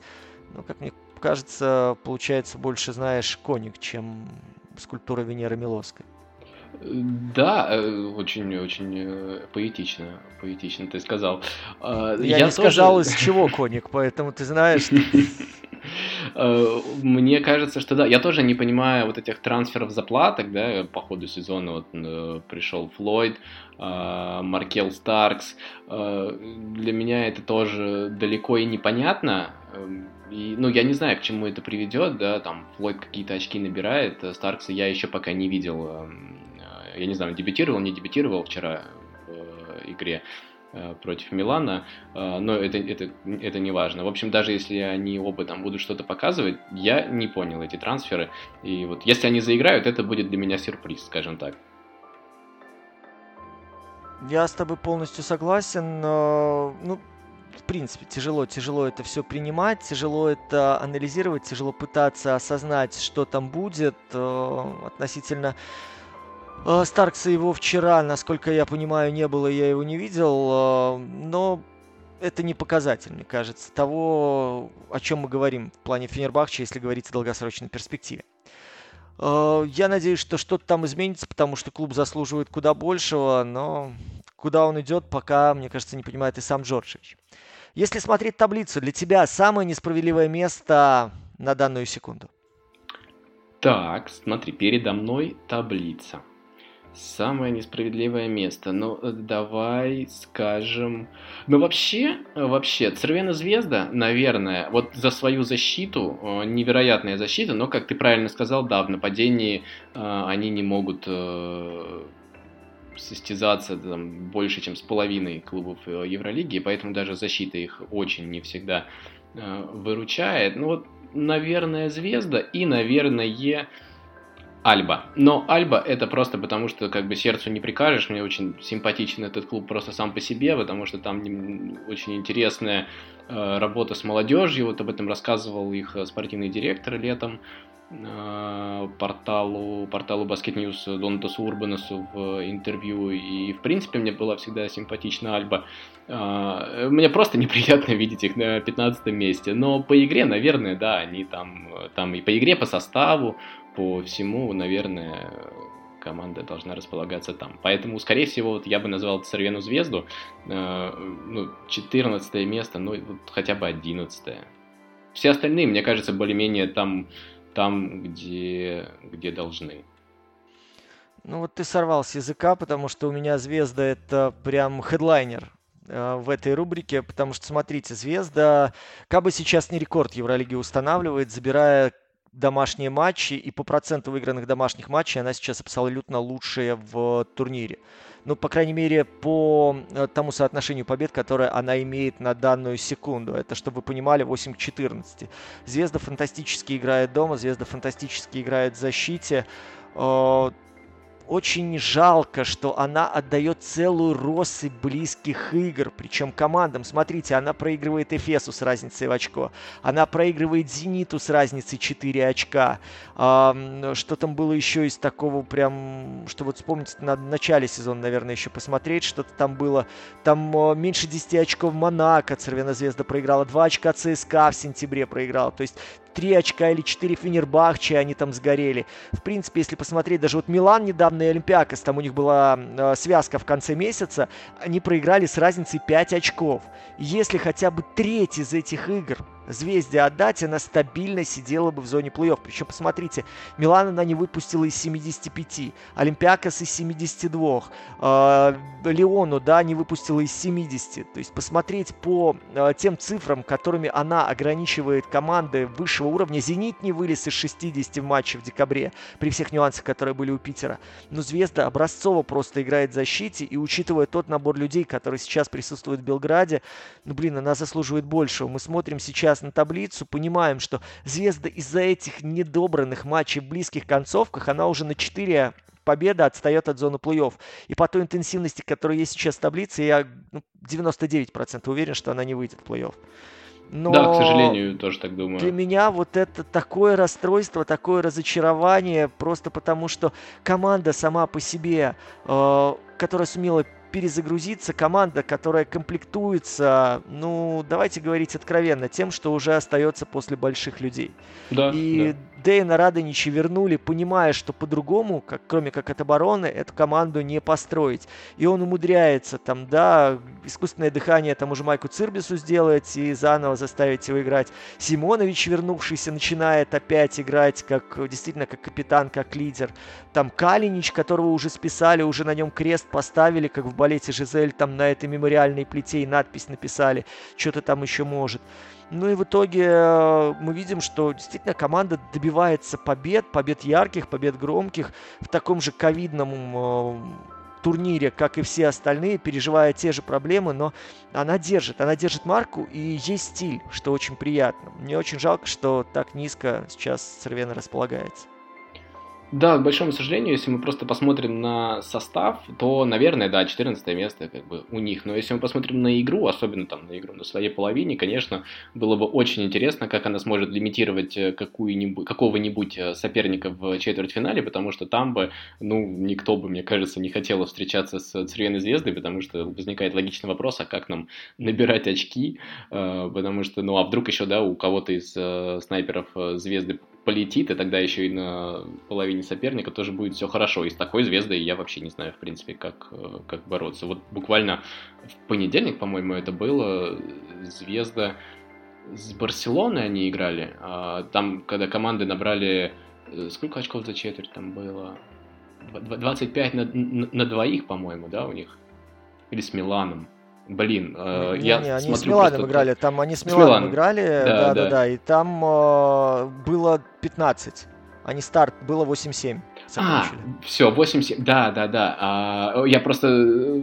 Speaker 1: Ну, как мне кажется, получается больше, знаешь, коник, чем скульптура Венеры Милоской.
Speaker 2: Да, очень-очень э, э, поэтично, поэтично ты сказал.
Speaker 1: А, я, я не тоже... сказал, из чего коник, поэтому ты знаешь.
Speaker 2: Э, мне кажется, что да. Я тоже не понимаю вот этих трансферов заплаток, да, по ходу сезона вот пришел Флойд, Маркел Старкс. Для меня это тоже далеко и непонятно. Эм, и, ну, я не знаю, к чему это приведет, да, там Флойд какие-то очки набирает, Старкса я еще пока не видел эм, я не знаю, дебютировал, не дебютировал вчера в э, игре э, против Милана, э, но это, это, это не важно. В общем, даже если они оба там будут что-то показывать, я не понял эти трансферы. И вот если они заиграют, это будет для меня сюрприз, скажем так.
Speaker 1: Я с тобой полностью согласен. Ну, в принципе, тяжело, тяжело это все принимать, тяжело это анализировать, тяжело пытаться осознать, что там будет относительно Старкса его вчера, насколько я понимаю, не было, я его не видел, э, но это не показатель, мне кажется, того, о чем мы говорим в плане Фенербахча, если говорить о долгосрочной перспективе. Э, я надеюсь, что что-то там изменится, потому что клуб заслуживает куда большего, но куда он идет, пока, мне кажется, не понимает и сам Джорджевич. Если смотреть таблицу, для тебя самое несправедливое место на данную секунду?
Speaker 2: Так, смотри, передо мной таблица. Самое несправедливое место. Ну, э, давай скажем... Ну, вообще, вообще, Цервена Звезда, наверное, вот за свою защиту, э, невероятная защита, но, как ты правильно сказал, да, в нападении э, они не могут состязаться там, больше, чем с половиной клубов Евролиги, поэтому даже защита их очень не всегда выручает. Ну, вот, наверное, Звезда и, наверное, Альба. Но Альба это просто потому, что как бы сердцу не прикажешь. Мне очень симпатичен этот клуб просто сам по себе, потому что там очень интересная э, работа с молодежью. Вот об этом рассказывал их э, спортивный директор летом э, порталу, порталу Basket News Донатасу Урбанасу в интервью. И, в принципе, мне была всегда симпатична Альба. Э, мне просто неприятно видеть их на 15 месте. Но по игре, наверное, да, они там, там и по игре, по составу, по всему, наверное, команда должна располагаться там. Поэтому, скорее всего, вот я бы назвал Цервену Звезду, э, ну, 14 место, ну, вот хотя бы 11 Все остальные, мне кажется, более-менее там, там где, где должны.
Speaker 1: Ну вот ты сорвал с языка, потому что у меня Звезда это прям хедлайнер э, в этой рубрике, потому что, смотрите, Звезда, как бы сейчас не рекорд Евролиги устанавливает, забирая домашние матчи, и по проценту выигранных домашних матчей она сейчас абсолютно лучшая в турнире. Ну, по крайней мере, по э, тому соотношению побед, которое она имеет на данную секунду. Это, чтобы вы понимали, 8 к 14. Звезда фантастически играет дома, Звезда фантастически играет в защите. Очень жалко, что она отдает целую россыпь близких игр, причем командам. Смотрите, она проигрывает Эфесу с разницей в очко, она проигрывает Зениту с разницей 4 очка. А, что там было еще из такого прям, что вот вспомните, на начале сезона, наверное, еще посмотреть, что-то там было. Там а, меньше 10 очков Монако, Цервена Звезда проиграла, 2 очка ЦСКА в сентябре проиграла. То есть 3 очка или 4 Фенербахче они там сгорели. В принципе, если посмотреть, даже вот Милан недавно и Олимпиакос, там у них была э, связка в конце месяца, они проиграли с разницей 5 очков. Если хотя бы треть из этих игр Звезде отдать, она стабильно сидела бы в зоне плей-офф. Причем, посмотрите, Милан она не выпустила из 75, Олимпиакос из 72, э, Леону, да, не выпустила из 70. То есть посмотреть по э, тем цифрам, которыми она ограничивает команды высшего уровня. Зенит не вылез из 60 в матче в декабре, при всех нюансах, которые были у Питера. Но Звезда образцово просто играет в защите, и учитывая тот набор людей, который сейчас присутствует в Белграде, ну, блин, она заслуживает большего. Мы смотрим сейчас на таблицу, понимаем, что Звезда из-за этих недобранных матчей в близких концовках, она уже на 4 победа отстает от зоны плей-офф. И по той интенсивности, которая есть сейчас в таблице, я ну, 99% уверен, что она не выйдет в плей-офф.
Speaker 2: Но да, к сожалению, тоже так думаю.
Speaker 1: Для меня вот это такое расстройство, такое разочарование, просто потому что команда сама по себе, э, которая сумела перезагрузиться команда, которая комплектуется, ну, давайте говорить откровенно, тем, что уже остается после больших людей. Да, и да. Дэйна Радонича вернули, понимая, что по-другому, как, кроме как от обороны, эту команду не построить. И он умудряется там, да, искусственное дыхание там уже Майку Цирбису сделать и заново заставить его играть. Симонович, вернувшийся, начинает опять играть как действительно как капитан, как лидер. Там Калинич, которого уже списали, уже на нем крест поставили, как в балете Жизель, там на этой мемориальной плите и надпись написали, что-то там еще может. Ну и в итоге э, мы видим, что действительно команда добивается побед, побед ярких, побед громких в таком же ковидном э, турнире, как и все остальные, переживая те же проблемы, но она держит, она держит марку и есть стиль, что очень приятно. Мне очень жалко, что так низко сейчас Цервена располагается.
Speaker 2: Да, к большому сожалению, если мы просто посмотрим на состав, то, наверное, да, 14 место как бы у них. Но если мы посмотрим на игру, особенно там на игру на своей половине, конечно, было бы очень интересно, как она сможет лимитировать э, какую-нибудь, какого-нибудь э, соперника в четвертьфинале, потому что там бы, ну, никто бы, мне кажется, не хотел встречаться с Цервеной Звездой, потому что возникает логичный вопрос, а как нам набирать очки, э, потому что, ну, а вдруг еще, да, у кого-то из снайперов Звезды полетит, и тогда еще и на половине соперника тоже будет все хорошо. И с такой звездой я вообще не знаю, в принципе, как, э, как бороться. Вот буквально в понедельник, по-моему, это было, звезда с Барселоной они играли. А, там, когда команды набрали... Э, сколько очков за четверть там было? 25 на, на, на двоих, по-моему, да, у них? Или с Миланом. Блин, э, не, я не,
Speaker 1: они с Миланом просто... играли, там они с Миланом, с Миланом. играли, да, да, да, да, и там э, было 15, а не старт, было 8-7.
Speaker 2: А, все, 8-7, да, да, да. А, я просто э,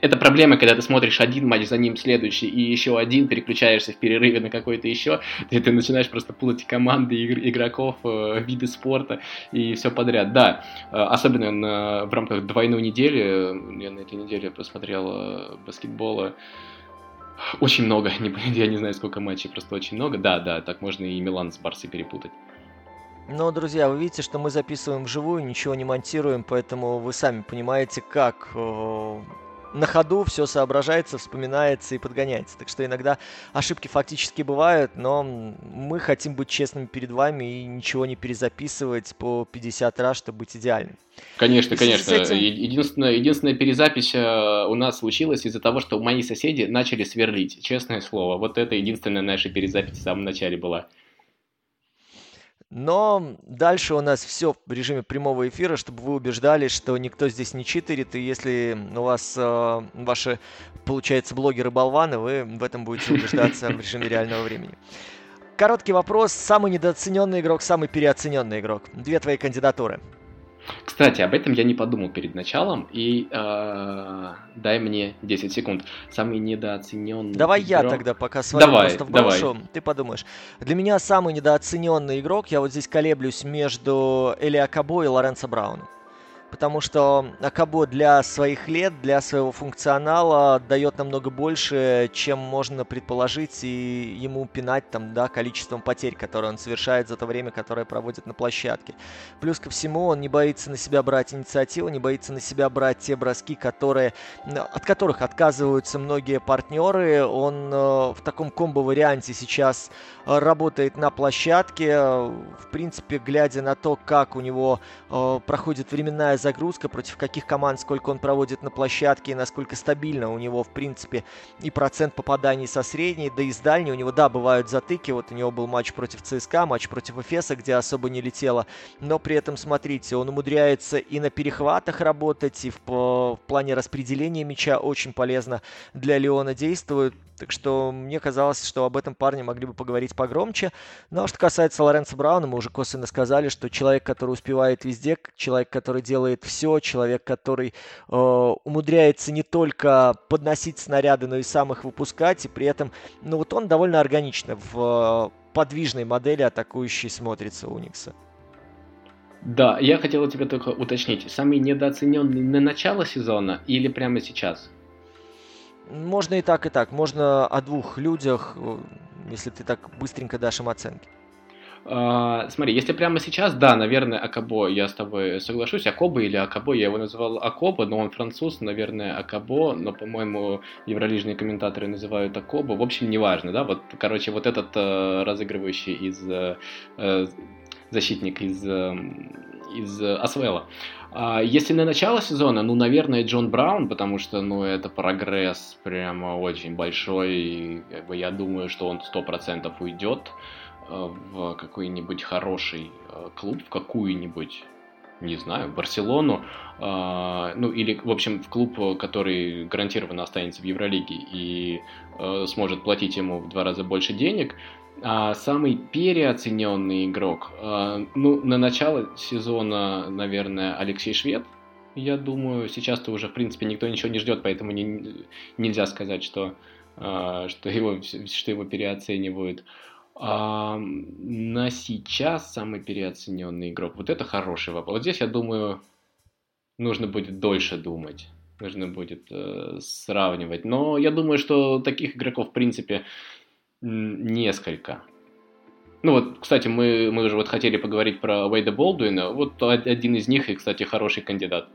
Speaker 2: это проблема, когда ты смотришь один матч, за ним следующий, и еще один, переключаешься в перерыве на какой-то еще, и ты начинаешь просто путать команды, игроков, э, виды спорта и все подряд. Да, э, особенно на, в рамках двойной недели, я на этой неделе посмотрел э, баскетбола, очень много, я не знаю, сколько матчей, просто очень много. Да, да, так можно и Милан с Барсой перепутать.
Speaker 1: Но, друзья, вы видите, что мы записываем вживую, ничего не монтируем, поэтому вы сами понимаете, как на ходу все соображается, вспоминается и подгоняется. Так что иногда ошибки фактически бывают, но мы хотим быть честными перед вами и ничего не перезаписывать по 50 раз, чтобы быть идеальным.
Speaker 2: Конечно, конечно. Этим... Единственная, единственная перезапись э, у нас случилась из-за того, что мои соседи начали сверлить, честное слово. Вот это единственная наша перезапись в самом начале была.
Speaker 1: Но дальше у нас все в режиме прямого эфира, чтобы вы убеждались, что никто здесь не читерит, и если у вас э, ваши, получается, блогеры-болваны, вы в этом будете убеждаться в режиме реального времени. Короткий вопрос. Самый недооцененный игрок, самый переоцененный игрок. Две твои кандидатуры.
Speaker 2: Кстати, об этом я не подумал перед началом, и э, дай мне 10 секунд. Самый недооцененный
Speaker 1: Давай игрок... я тогда пока свою давай, просто вброшу, давай. ты подумаешь. Для меня самый недооцененный игрок, я вот здесь колеблюсь между Эли Кабо и Лоренцо Брауном потому что Акабо для своих лет, для своего функционала дает намного больше, чем можно предположить и ему пинать там, да, количеством потерь, которые он совершает за то время, которое проводит на площадке. Плюс ко всему, он не боится на себя брать инициативу, не боится на себя брать те броски, которые, от которых отказываются многие партнеры. Он э, в таком комбо-варианте сейчас работает на площадке. В принципе, глядя на то, как у него э, проходит временная загрузка, против каких команд, сколько он проводит на площадке и насколько стабильно у него, в принципе, и процент попаданий со средней, да и с дальней. У него, да, бывают затыки. Вот у него был матч против ЦСКА, матч против Эфеса, где особо не летело. Но при этом, смотрите, он умудряется и на перехватах работать, и в, в плане распределения мяча очень полезно для Леона действует. Так что мне казалось, что об этом парне могли бы поговорить погромче. Но что касается Лоренса Брауна, мы уже косвенно сказали, что человек, который успевает везде, человек, который делает все, человек, который э, умудряется не только подносить снаряды, но и сам их выпускать, и при этом, ну вот он довольно органично в э, подвижной модели атакующей смотрится у Уникса.
Speaker 2: Да, я хотел тебя только уточнить. Самый недооцененный на начало сезона или прямо сейчас?
Speaker 1: Можно и так, и так. Можно о двух людях, э, если ты так быстренько дашь им оценки.
Speaker 2: Uh, смотри, если прямо сейчас, да, наверное, Акабо, я с тобой соглашусь, Акобо или Акабо, я его называл Акобо, но он француз, наверное, Акабо, но, по-моему, евролижные комментаторы называют Акобо, в общем, неважно, да, вот, короче, вот этот uh, разыгрывающий из uh, защитник из, из Асвелла, а если на начало сезона, ну, наверное, Джон Браун, потому что, ну, это прогресс прямо очень большой, и, как бы, я думаю, что он сто процентов уйдет э, в какой-нибудь хороший э, клуб, в какую-нибудь не знаю, Барселону, э, ну или, в общем, в клуб, который гарантированно останется в Евролиге и э, сможет платить ему в два раза больше денег, а самый переоцененный игрок, а, ну, на начало сезона, наверное, Алексей Швед. Я думаю, сейчас-то уже, в принципе, никто ничего не ждет, поэтому не, нельзя сказать, что, а, что, его, что его переоценивают. А, на сейчас самый переоцененный игрок. Вот это хороший вопрос. Вот здесь, я думаю, нужно будет дольше думать. Нужно будет э, сравнивать. Но я думаю, что таких игроков, в принципе, несколько. Ну вот, кстати, мы, мы уже вот хотели поговорить про Уэйда Болдуина. Вот один из них, и, кстати, хороший кандидат.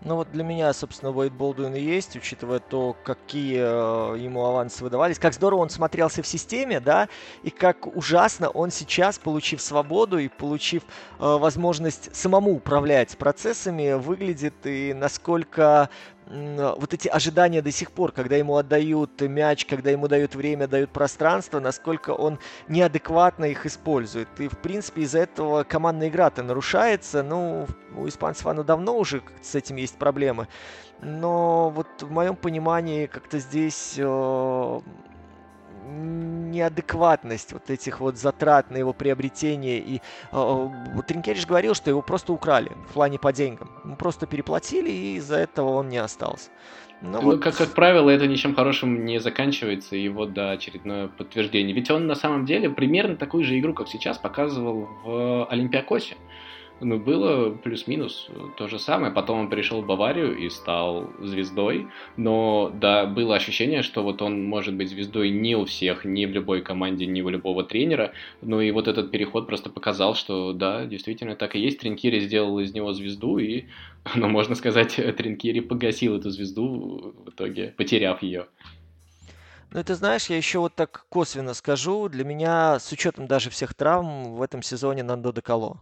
Speaker 1: Ну вот для меня, собственно, Уэйд Болдуин и есть, учитывая то, какие э, ему авансы выдавались, как здорово он смотрелся в системе, да, и как ужасно он сейчас, получив свободу и получив э, возможность самому управлять процессами, выглядит и насколько вот эти ожидания до сих пор, когда ему отдают мяч, когда ему дают время, дают пространство, насколько он неадекватно их использует. И, в принципе, из-за этого командная игра-то нарушается. Ну, у испанцев она давно уже с этим есть проблемы. Но вот в моем понимании как-то здесь э, неадекватность вот этих вот затрат на его приобретение. И э, Тринкериш говорил, что его просто украли в плане по деньгам. Мы просто переплатили, и из-за этого он не остался.
Speaker 2: Ну, ну вот... как, как правило, это ничем хорошим не заканчивается, и вот, да, очередное подтверждение. Ведь он на самом деле примерно такую же игру, как сейчас, показывал в Олимпиакосе ну, было плюс-минус то же самое. Потом он пришел в Баварию и стал звездой. Но, да, было ощущение, что вот он может быть звездой не у всех, не в любой команде, не у любого тренера. Ну и вот этот переход просто показал, что, да, действительно так и есть. Тринкири сделал из него звезду, и, ну, можно сказать, Тринкири погасил эту звезду в итоге, потеряв ее.
Speaker 1: Ну, ты знаешь, я еще вот так косвенно скажу. Для меня, с учетом даже всех травм, в этом сезоне Нандо Декало.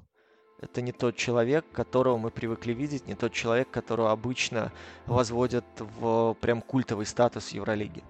Speaker 1: Это не тот человек, которого мы привыкли видеть, не тот человек, которого обычно возводят в прям культовый статус Евролиги.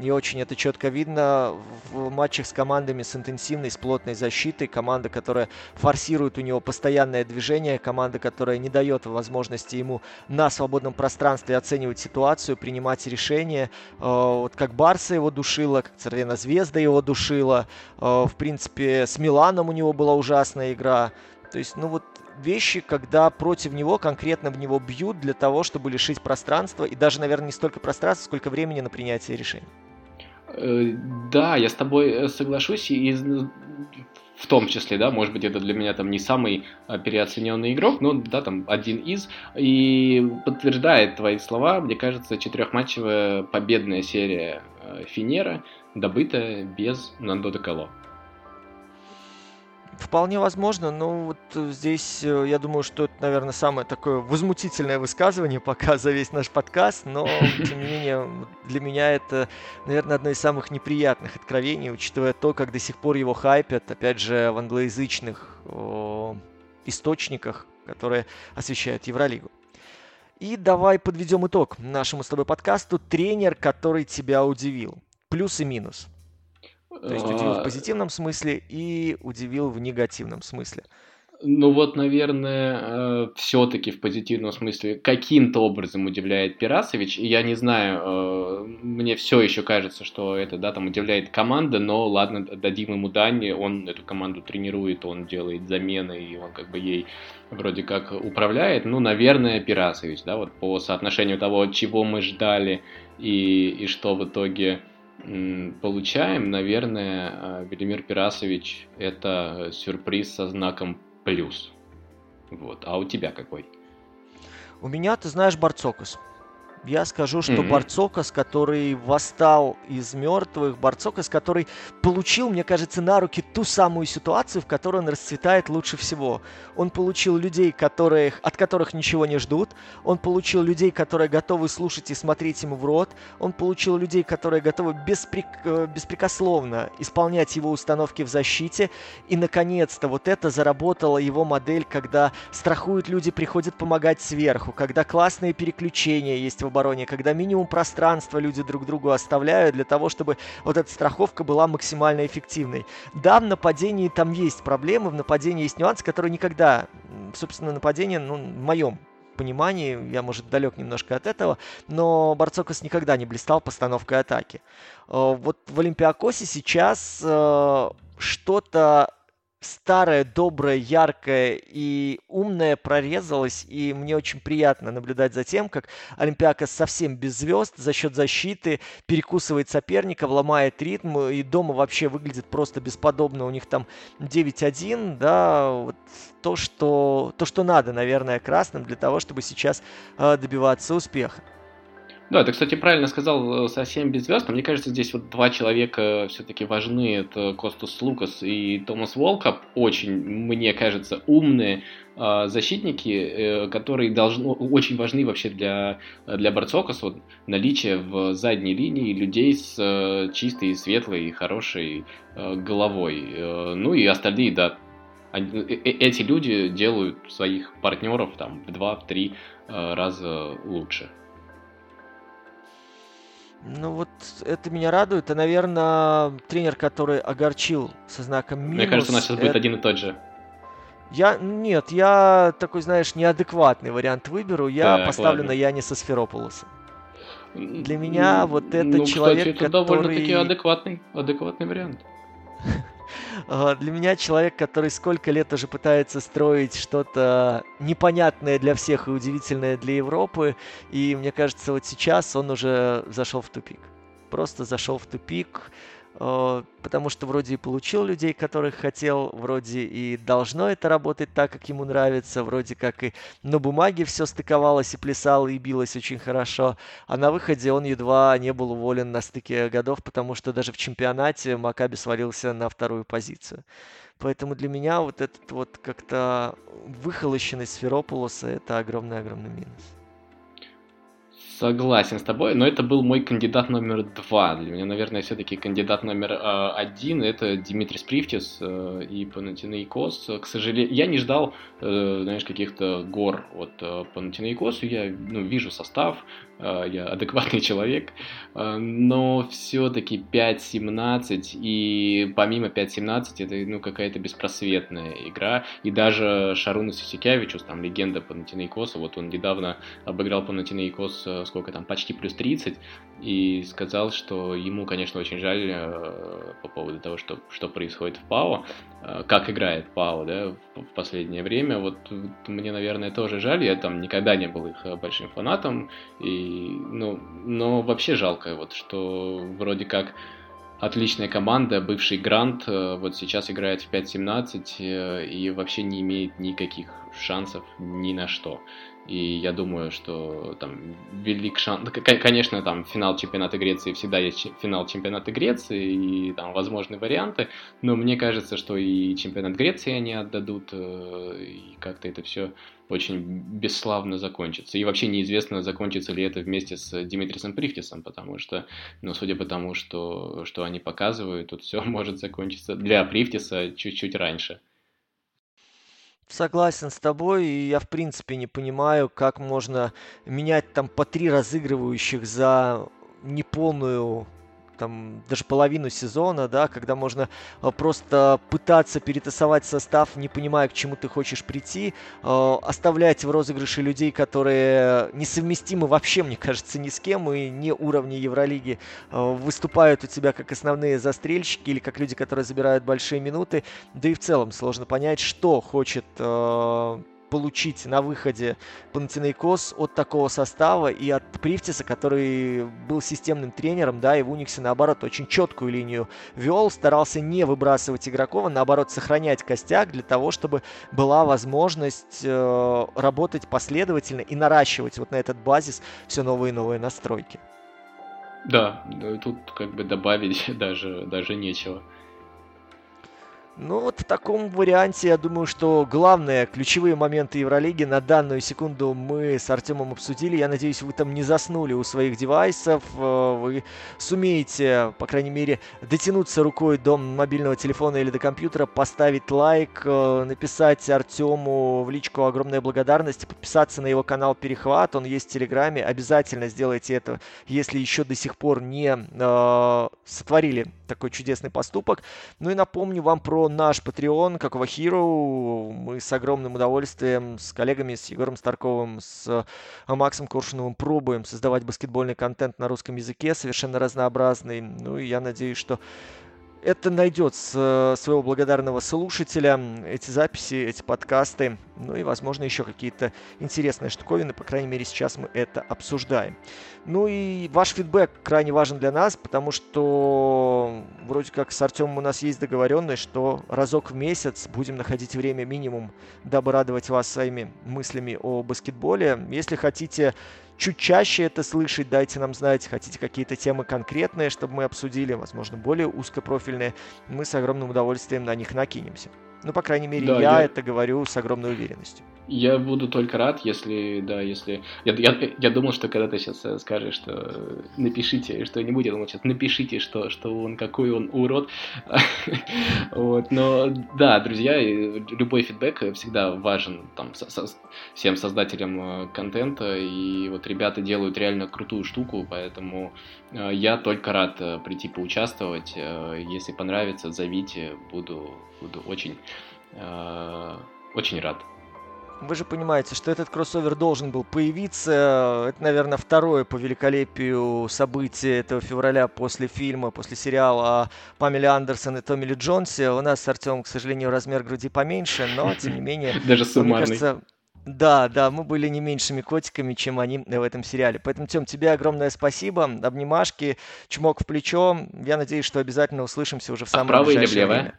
Speaker 1: И очень это четко видно в матчах с командами с интенсивной, с плотной защитой. Команда, которая форсирует у него постоянное движение. Команда, которая не дает возможности ему на свободном пространстве оценивать ситуацию, принимать решения. Э, вот как Барса его душила, как Цервена Звезда его душила. Э, в принципе, с Миланом у него была ужасная игра. То есть, ну вот вещи, когда против него конкретно в него бьют для того, чтобы лишить пространства, и даже, наверное, не столько пространства, сколько времени на принятие решений.
Speaker 2: Э, да, я с тобой э, соглашусь, и в том числе, да, может быть, это для меня там не самый э, переоцененный игрок, но, да, там один из, и подтверждает твои слова, мне кажется, четырехматчевая победная серия Финера добыта без Нандо де Кало.
Speaker 1: Вполне возможно, но вот э, здесь э, я думаю, что это, наверное, самое такое возмутительное высказывание пока за весь наш подкаст, но, тем не менее, для меня это, наверное, одно из самых неприятных откровений, учитывая то, как до сих пор его хайпят, опять же, в англоязычных источниках, которые освещают Евролигу. И давай подведем итог нашему с тобой подкасту. Тренер, который тебя удивил. Плюс и минус. То есть удивил в а, позитивном смысле и удивил в негативном смысле.
Speaker 2: Ну вот, наверное, э, все-таки в позитивном смысле каким-то образом удивляет Пирасович. Я не знаю, э, мне все еще кажется, что это, да, там удивляет команда, но ладно, дадим ему дань, он эту команду тренирует, он делает замены, и он как бы ей вроде как управляет. Ну, наверное, Пирасович, да, вот по соотношению того, чего мы ждали и, и что в итоге получаем, наверное, э, Велимир Пирасович это сюрприз со знаком плюс. Вот. А у тебя какой?
Speaker 1: У меня, ты знаешь, Барцокас. Я скажу, что mm-hmm. Барцокас, который восстал из мертвых, Барцокас, который получил, мне кажется, на руки ту самую ситуацию, в которой он расцветает лучше всего. Он получил людей, которых, от которых ничего не ждут. Он получил людей, которые готовы слушать и смотреть ему в рот. Он получил людей, которые готовы беспрек... Э, беспрекословно исполнять его установки в защите. И, наконец-то, вот это заработала его модель, когда страхуют люди, приходят помогать сверху, когда классные переключения есть в обороне, когда минимум пространства люди друг другу оставляют для того, чтобы вот эта страховка была максимально эффективной. Да, в нападении там есть проблемы, в нападении есть нюансы, которые никогда, собственно, нападение, ну, в моем понимании, я, может, далек немножко от этого, но Барцокас никогда не блистал постановкой атаки. Э, вот в Олимпиакосе сейчас э, что-то старое, доброе, яркое и умное прорезалось, и мне очень приятно наблюдать за тем, как Олимпиакос совсем без звезд за счет защиты перекусывает соперника, ломает ритм, и дома вообще выглядит просто бесподобно. У них там 9-1, да, вот то, что, то, что надо, наверное, красным для того, чтобы сейчас э, добиваться успеха.
Speaker 2: Да, ты, кстати, правильно сказал, э, совсем без звезд. мне кажется, здесь вот два человека все-таки важны. Это Костус Лукас и Томас Волкоп. Очень, мне кажется, умные э, защитники, э, которые должны, очень важны вообще для, для Барцокас. Вот, наличие в задней линии людей с чистой, светлой, хорошей э, головой. Ну и остальные, да, эти люди делают своих партнеров там в два-три раза лучше.
Speaker 1: Ну вот это меня радует. А, наверное, тренер, который огорчил со знаком минус...
Speaker 2: Мне кажется, у нас сейчас это... будет один и тот же.
Speaker 1: Я, нет, я такой, знаешь, неадекватный вариант выберу. Я так, поставлю ладно. на Яниса Сферопулоса. Для меня вот это ну, человек, кстати, это который...
Speaker 2: довольно-таки адекватный, адекватный вариант.
Speaker 1: Для меня человек, который сколько лет уже пытается строить что-то непонятное для всех и удивительное для Европы, и мне кажется, вот сейчас он уже зашел в тупик. Просто зашел в тупик. Э, потому что вроде и получил людей, которых хотел, вроде и должно это работать так, как ему нравится, вроде как и на бумаге все стыковалось и плясало и билось очень хорошо, а на выходе он едва не был уволен на стыке годов, потому что даже в чемпионате Макаби свалился на вторую позицию. Поэтому для меня вот этот вот как-то выхолощенность Сферопулоса это огромный-огромный минус.
Speaker 2: Согласен с тобой, но это был мой кандидат номер два. Для меня, наверное, все-таки кандидат номер э, один это Димитрис Привтис э, и Панатинаикос. К сожалению, я не ждал, э, знаешь, каких-то гор от э, Панатинаикосу. Я ну, вижу состав, я адекватный человек, э, но все-таки 5-17 и помимо 5-17 это ну, какая-то беспросветная игра. И даже Шаруна Сисикявичус, там легенда Панатинаикоса, вот он недавно обыграл Панатинаикос э, сколько там, почти плюс 30, и сказал, что ему, конечно, очень жаль э, по поводу того, что, что происходит в ПАО, э, как играет ПАО, да, в, последнее время. Вот, мне, наверное, тоже жаль, я там никогда не был их э, большим фанатом, и, ну, но вообще жалко, вот, что вроде как отличная команда, бывший Грант, э, вот сейчас играет в 5-17 э, и вообще не имеет никаких шансов ни на что. И я думаю, что там велик шанс... Конечно, там финал чемпионата Греции всегда есть финал чемпионата Греции и там возможные варианты, но мне кажется, что и чемпионат Греции они отдадут, э, и как-то это все очень бесславно закончится. И вообще неизвестно, закончится ли это вместе с Димитрисом Прифтисом, потому что, ну, судя по тому, что, что они показывают, тут все может закончиться для Прифтиса чуть-чуть раньше.
Speaker 1: Согласен с тобой, и я в принципе не понимаю, как можно менять там по три разыгрывающих за неполную там даже половину сезона, да, когда можно э, просто пытаться перетасовать состав, не понимая, к чему ты хочешь прийти, э, оставлять в розыгрыше людей, которые несовместимы вообще, мне кажется, ни с кем и не уровня Евролиги, э, выступают у тебя как основные застрельщики или как люди, которые забирают большие минуты, да и в целом сложно понять, что хочет получить на выходе Панатинейкос от такого состава и от Прифтиса, который был системным тренером, да, и в Униксе, наоборот, очень четкую линию вел, старался не выбрасывать игроков, а наоборот, сохранять костяк для того, чтобы была возможность э, работать последовательно и наращивать вот на этот базис все новые и новые настройки.
Speaker 2: Да, тут как бы добавить даже, даже нечего.
Speaker 1: Ну вот в таком варианте, я думаю, что главные ключевые моменты Евролиги на данную секунду мы с Артемом обсудили. Я надеюсь, вы там не заснули у своих девайсов. Э, вы сумеете, по крайней мере, дотянуться рукой до мобильного телефона или до компьютера, поставить лайк, э, написать Артему в личку огромная благодарность, подписаться на его канал Перехват. Он есть в Телеграме. Обязательно сделайте это, если еще до сих пор не э, сотворили такой чудесный поступок. Ну и напомню вам про наш Patreon, как Hero. Мы с огромным удовольствием с коллегами, с Егором Старковым, с Максом Коршуновым пробуем создавать баскетбольный контент на русском языке, совершенно разнообразный. Ну и я надеюсь, что это найдет своего благодарного слушателя, эти записи, эти подкасты, ну и, возможно, еще какие-то интересные штуковины, по крайней мере, сейчас мы это обсуждаем. Ну и ваш фидбэк крайне важен для нас, потому что вроде как с Артемом у нас есть договоренность, что разок в месяц будем находить время минимум, дабы радовать вас своими мыслями о баскетболе. Если хотите чуть чаще это слышать, дайте нам знать, хотите какие-то темы конкретные, чтобы мы обсудили, возможно, более узкопрофильные, мы с огромным удовольствием на них накинемся. Ну, по крайней мере, да, я, я это говорю с огромной уверенностью.
Speaker 2: Я буду только рад, если, да, если... Я, я, я думал, что когда ты сейчас э, скажешь, что напишите, что не будет, я думал, сейчас напишите, что, что он, какой он урод. вот, но, да, друзья, любой фидбэк всегда важен там, со, со, всем создателям э, контента, и вот ребята делают реально крутую штуку, поэтому э, я только рад прийти поучаствовать. Если понравится, зовите, буду, буду очень, очень рад.
Speaker 1: Вы же понимаете, что этот кроссовер должен был появиться. Это, наверное, второе по великолепию событие этого февраля после фильма, после сериала о Памеле Андерсон и Томми Ли Джонсе. У нас с Артемом, к сожалению, размер груди поменьше, но, тем не менее...
Speaker 2: Даже суммарный. Мне кажется,
Speaker 1: да, да, мы были не меньшими котиками, чем они в этом сериале. Поэтому, Тем, тебе огромное спасибо. Обнимашки, чмок в плечо. Я надеюсь, что обязательно услышимся уже в самое а ближайшее или левое?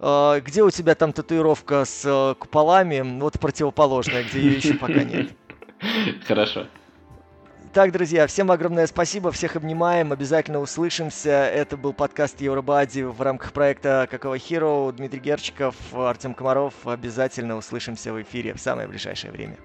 Speaker 1: А, где у тебя там татуировка с э, куполами? Вот противоположная, где ее еще пока нет.
Speaker 2: Хорошо.
Speaker 1: Так, друзья, всем огромное спасибо, всех обнимаем, обязательно услышимся. Это был подкаст Евробади в рамках проекта Какого Hero. Дмитрий Герчиков, Артем Комаров. Обязательно услышимся в эфире в самое ближайшее время.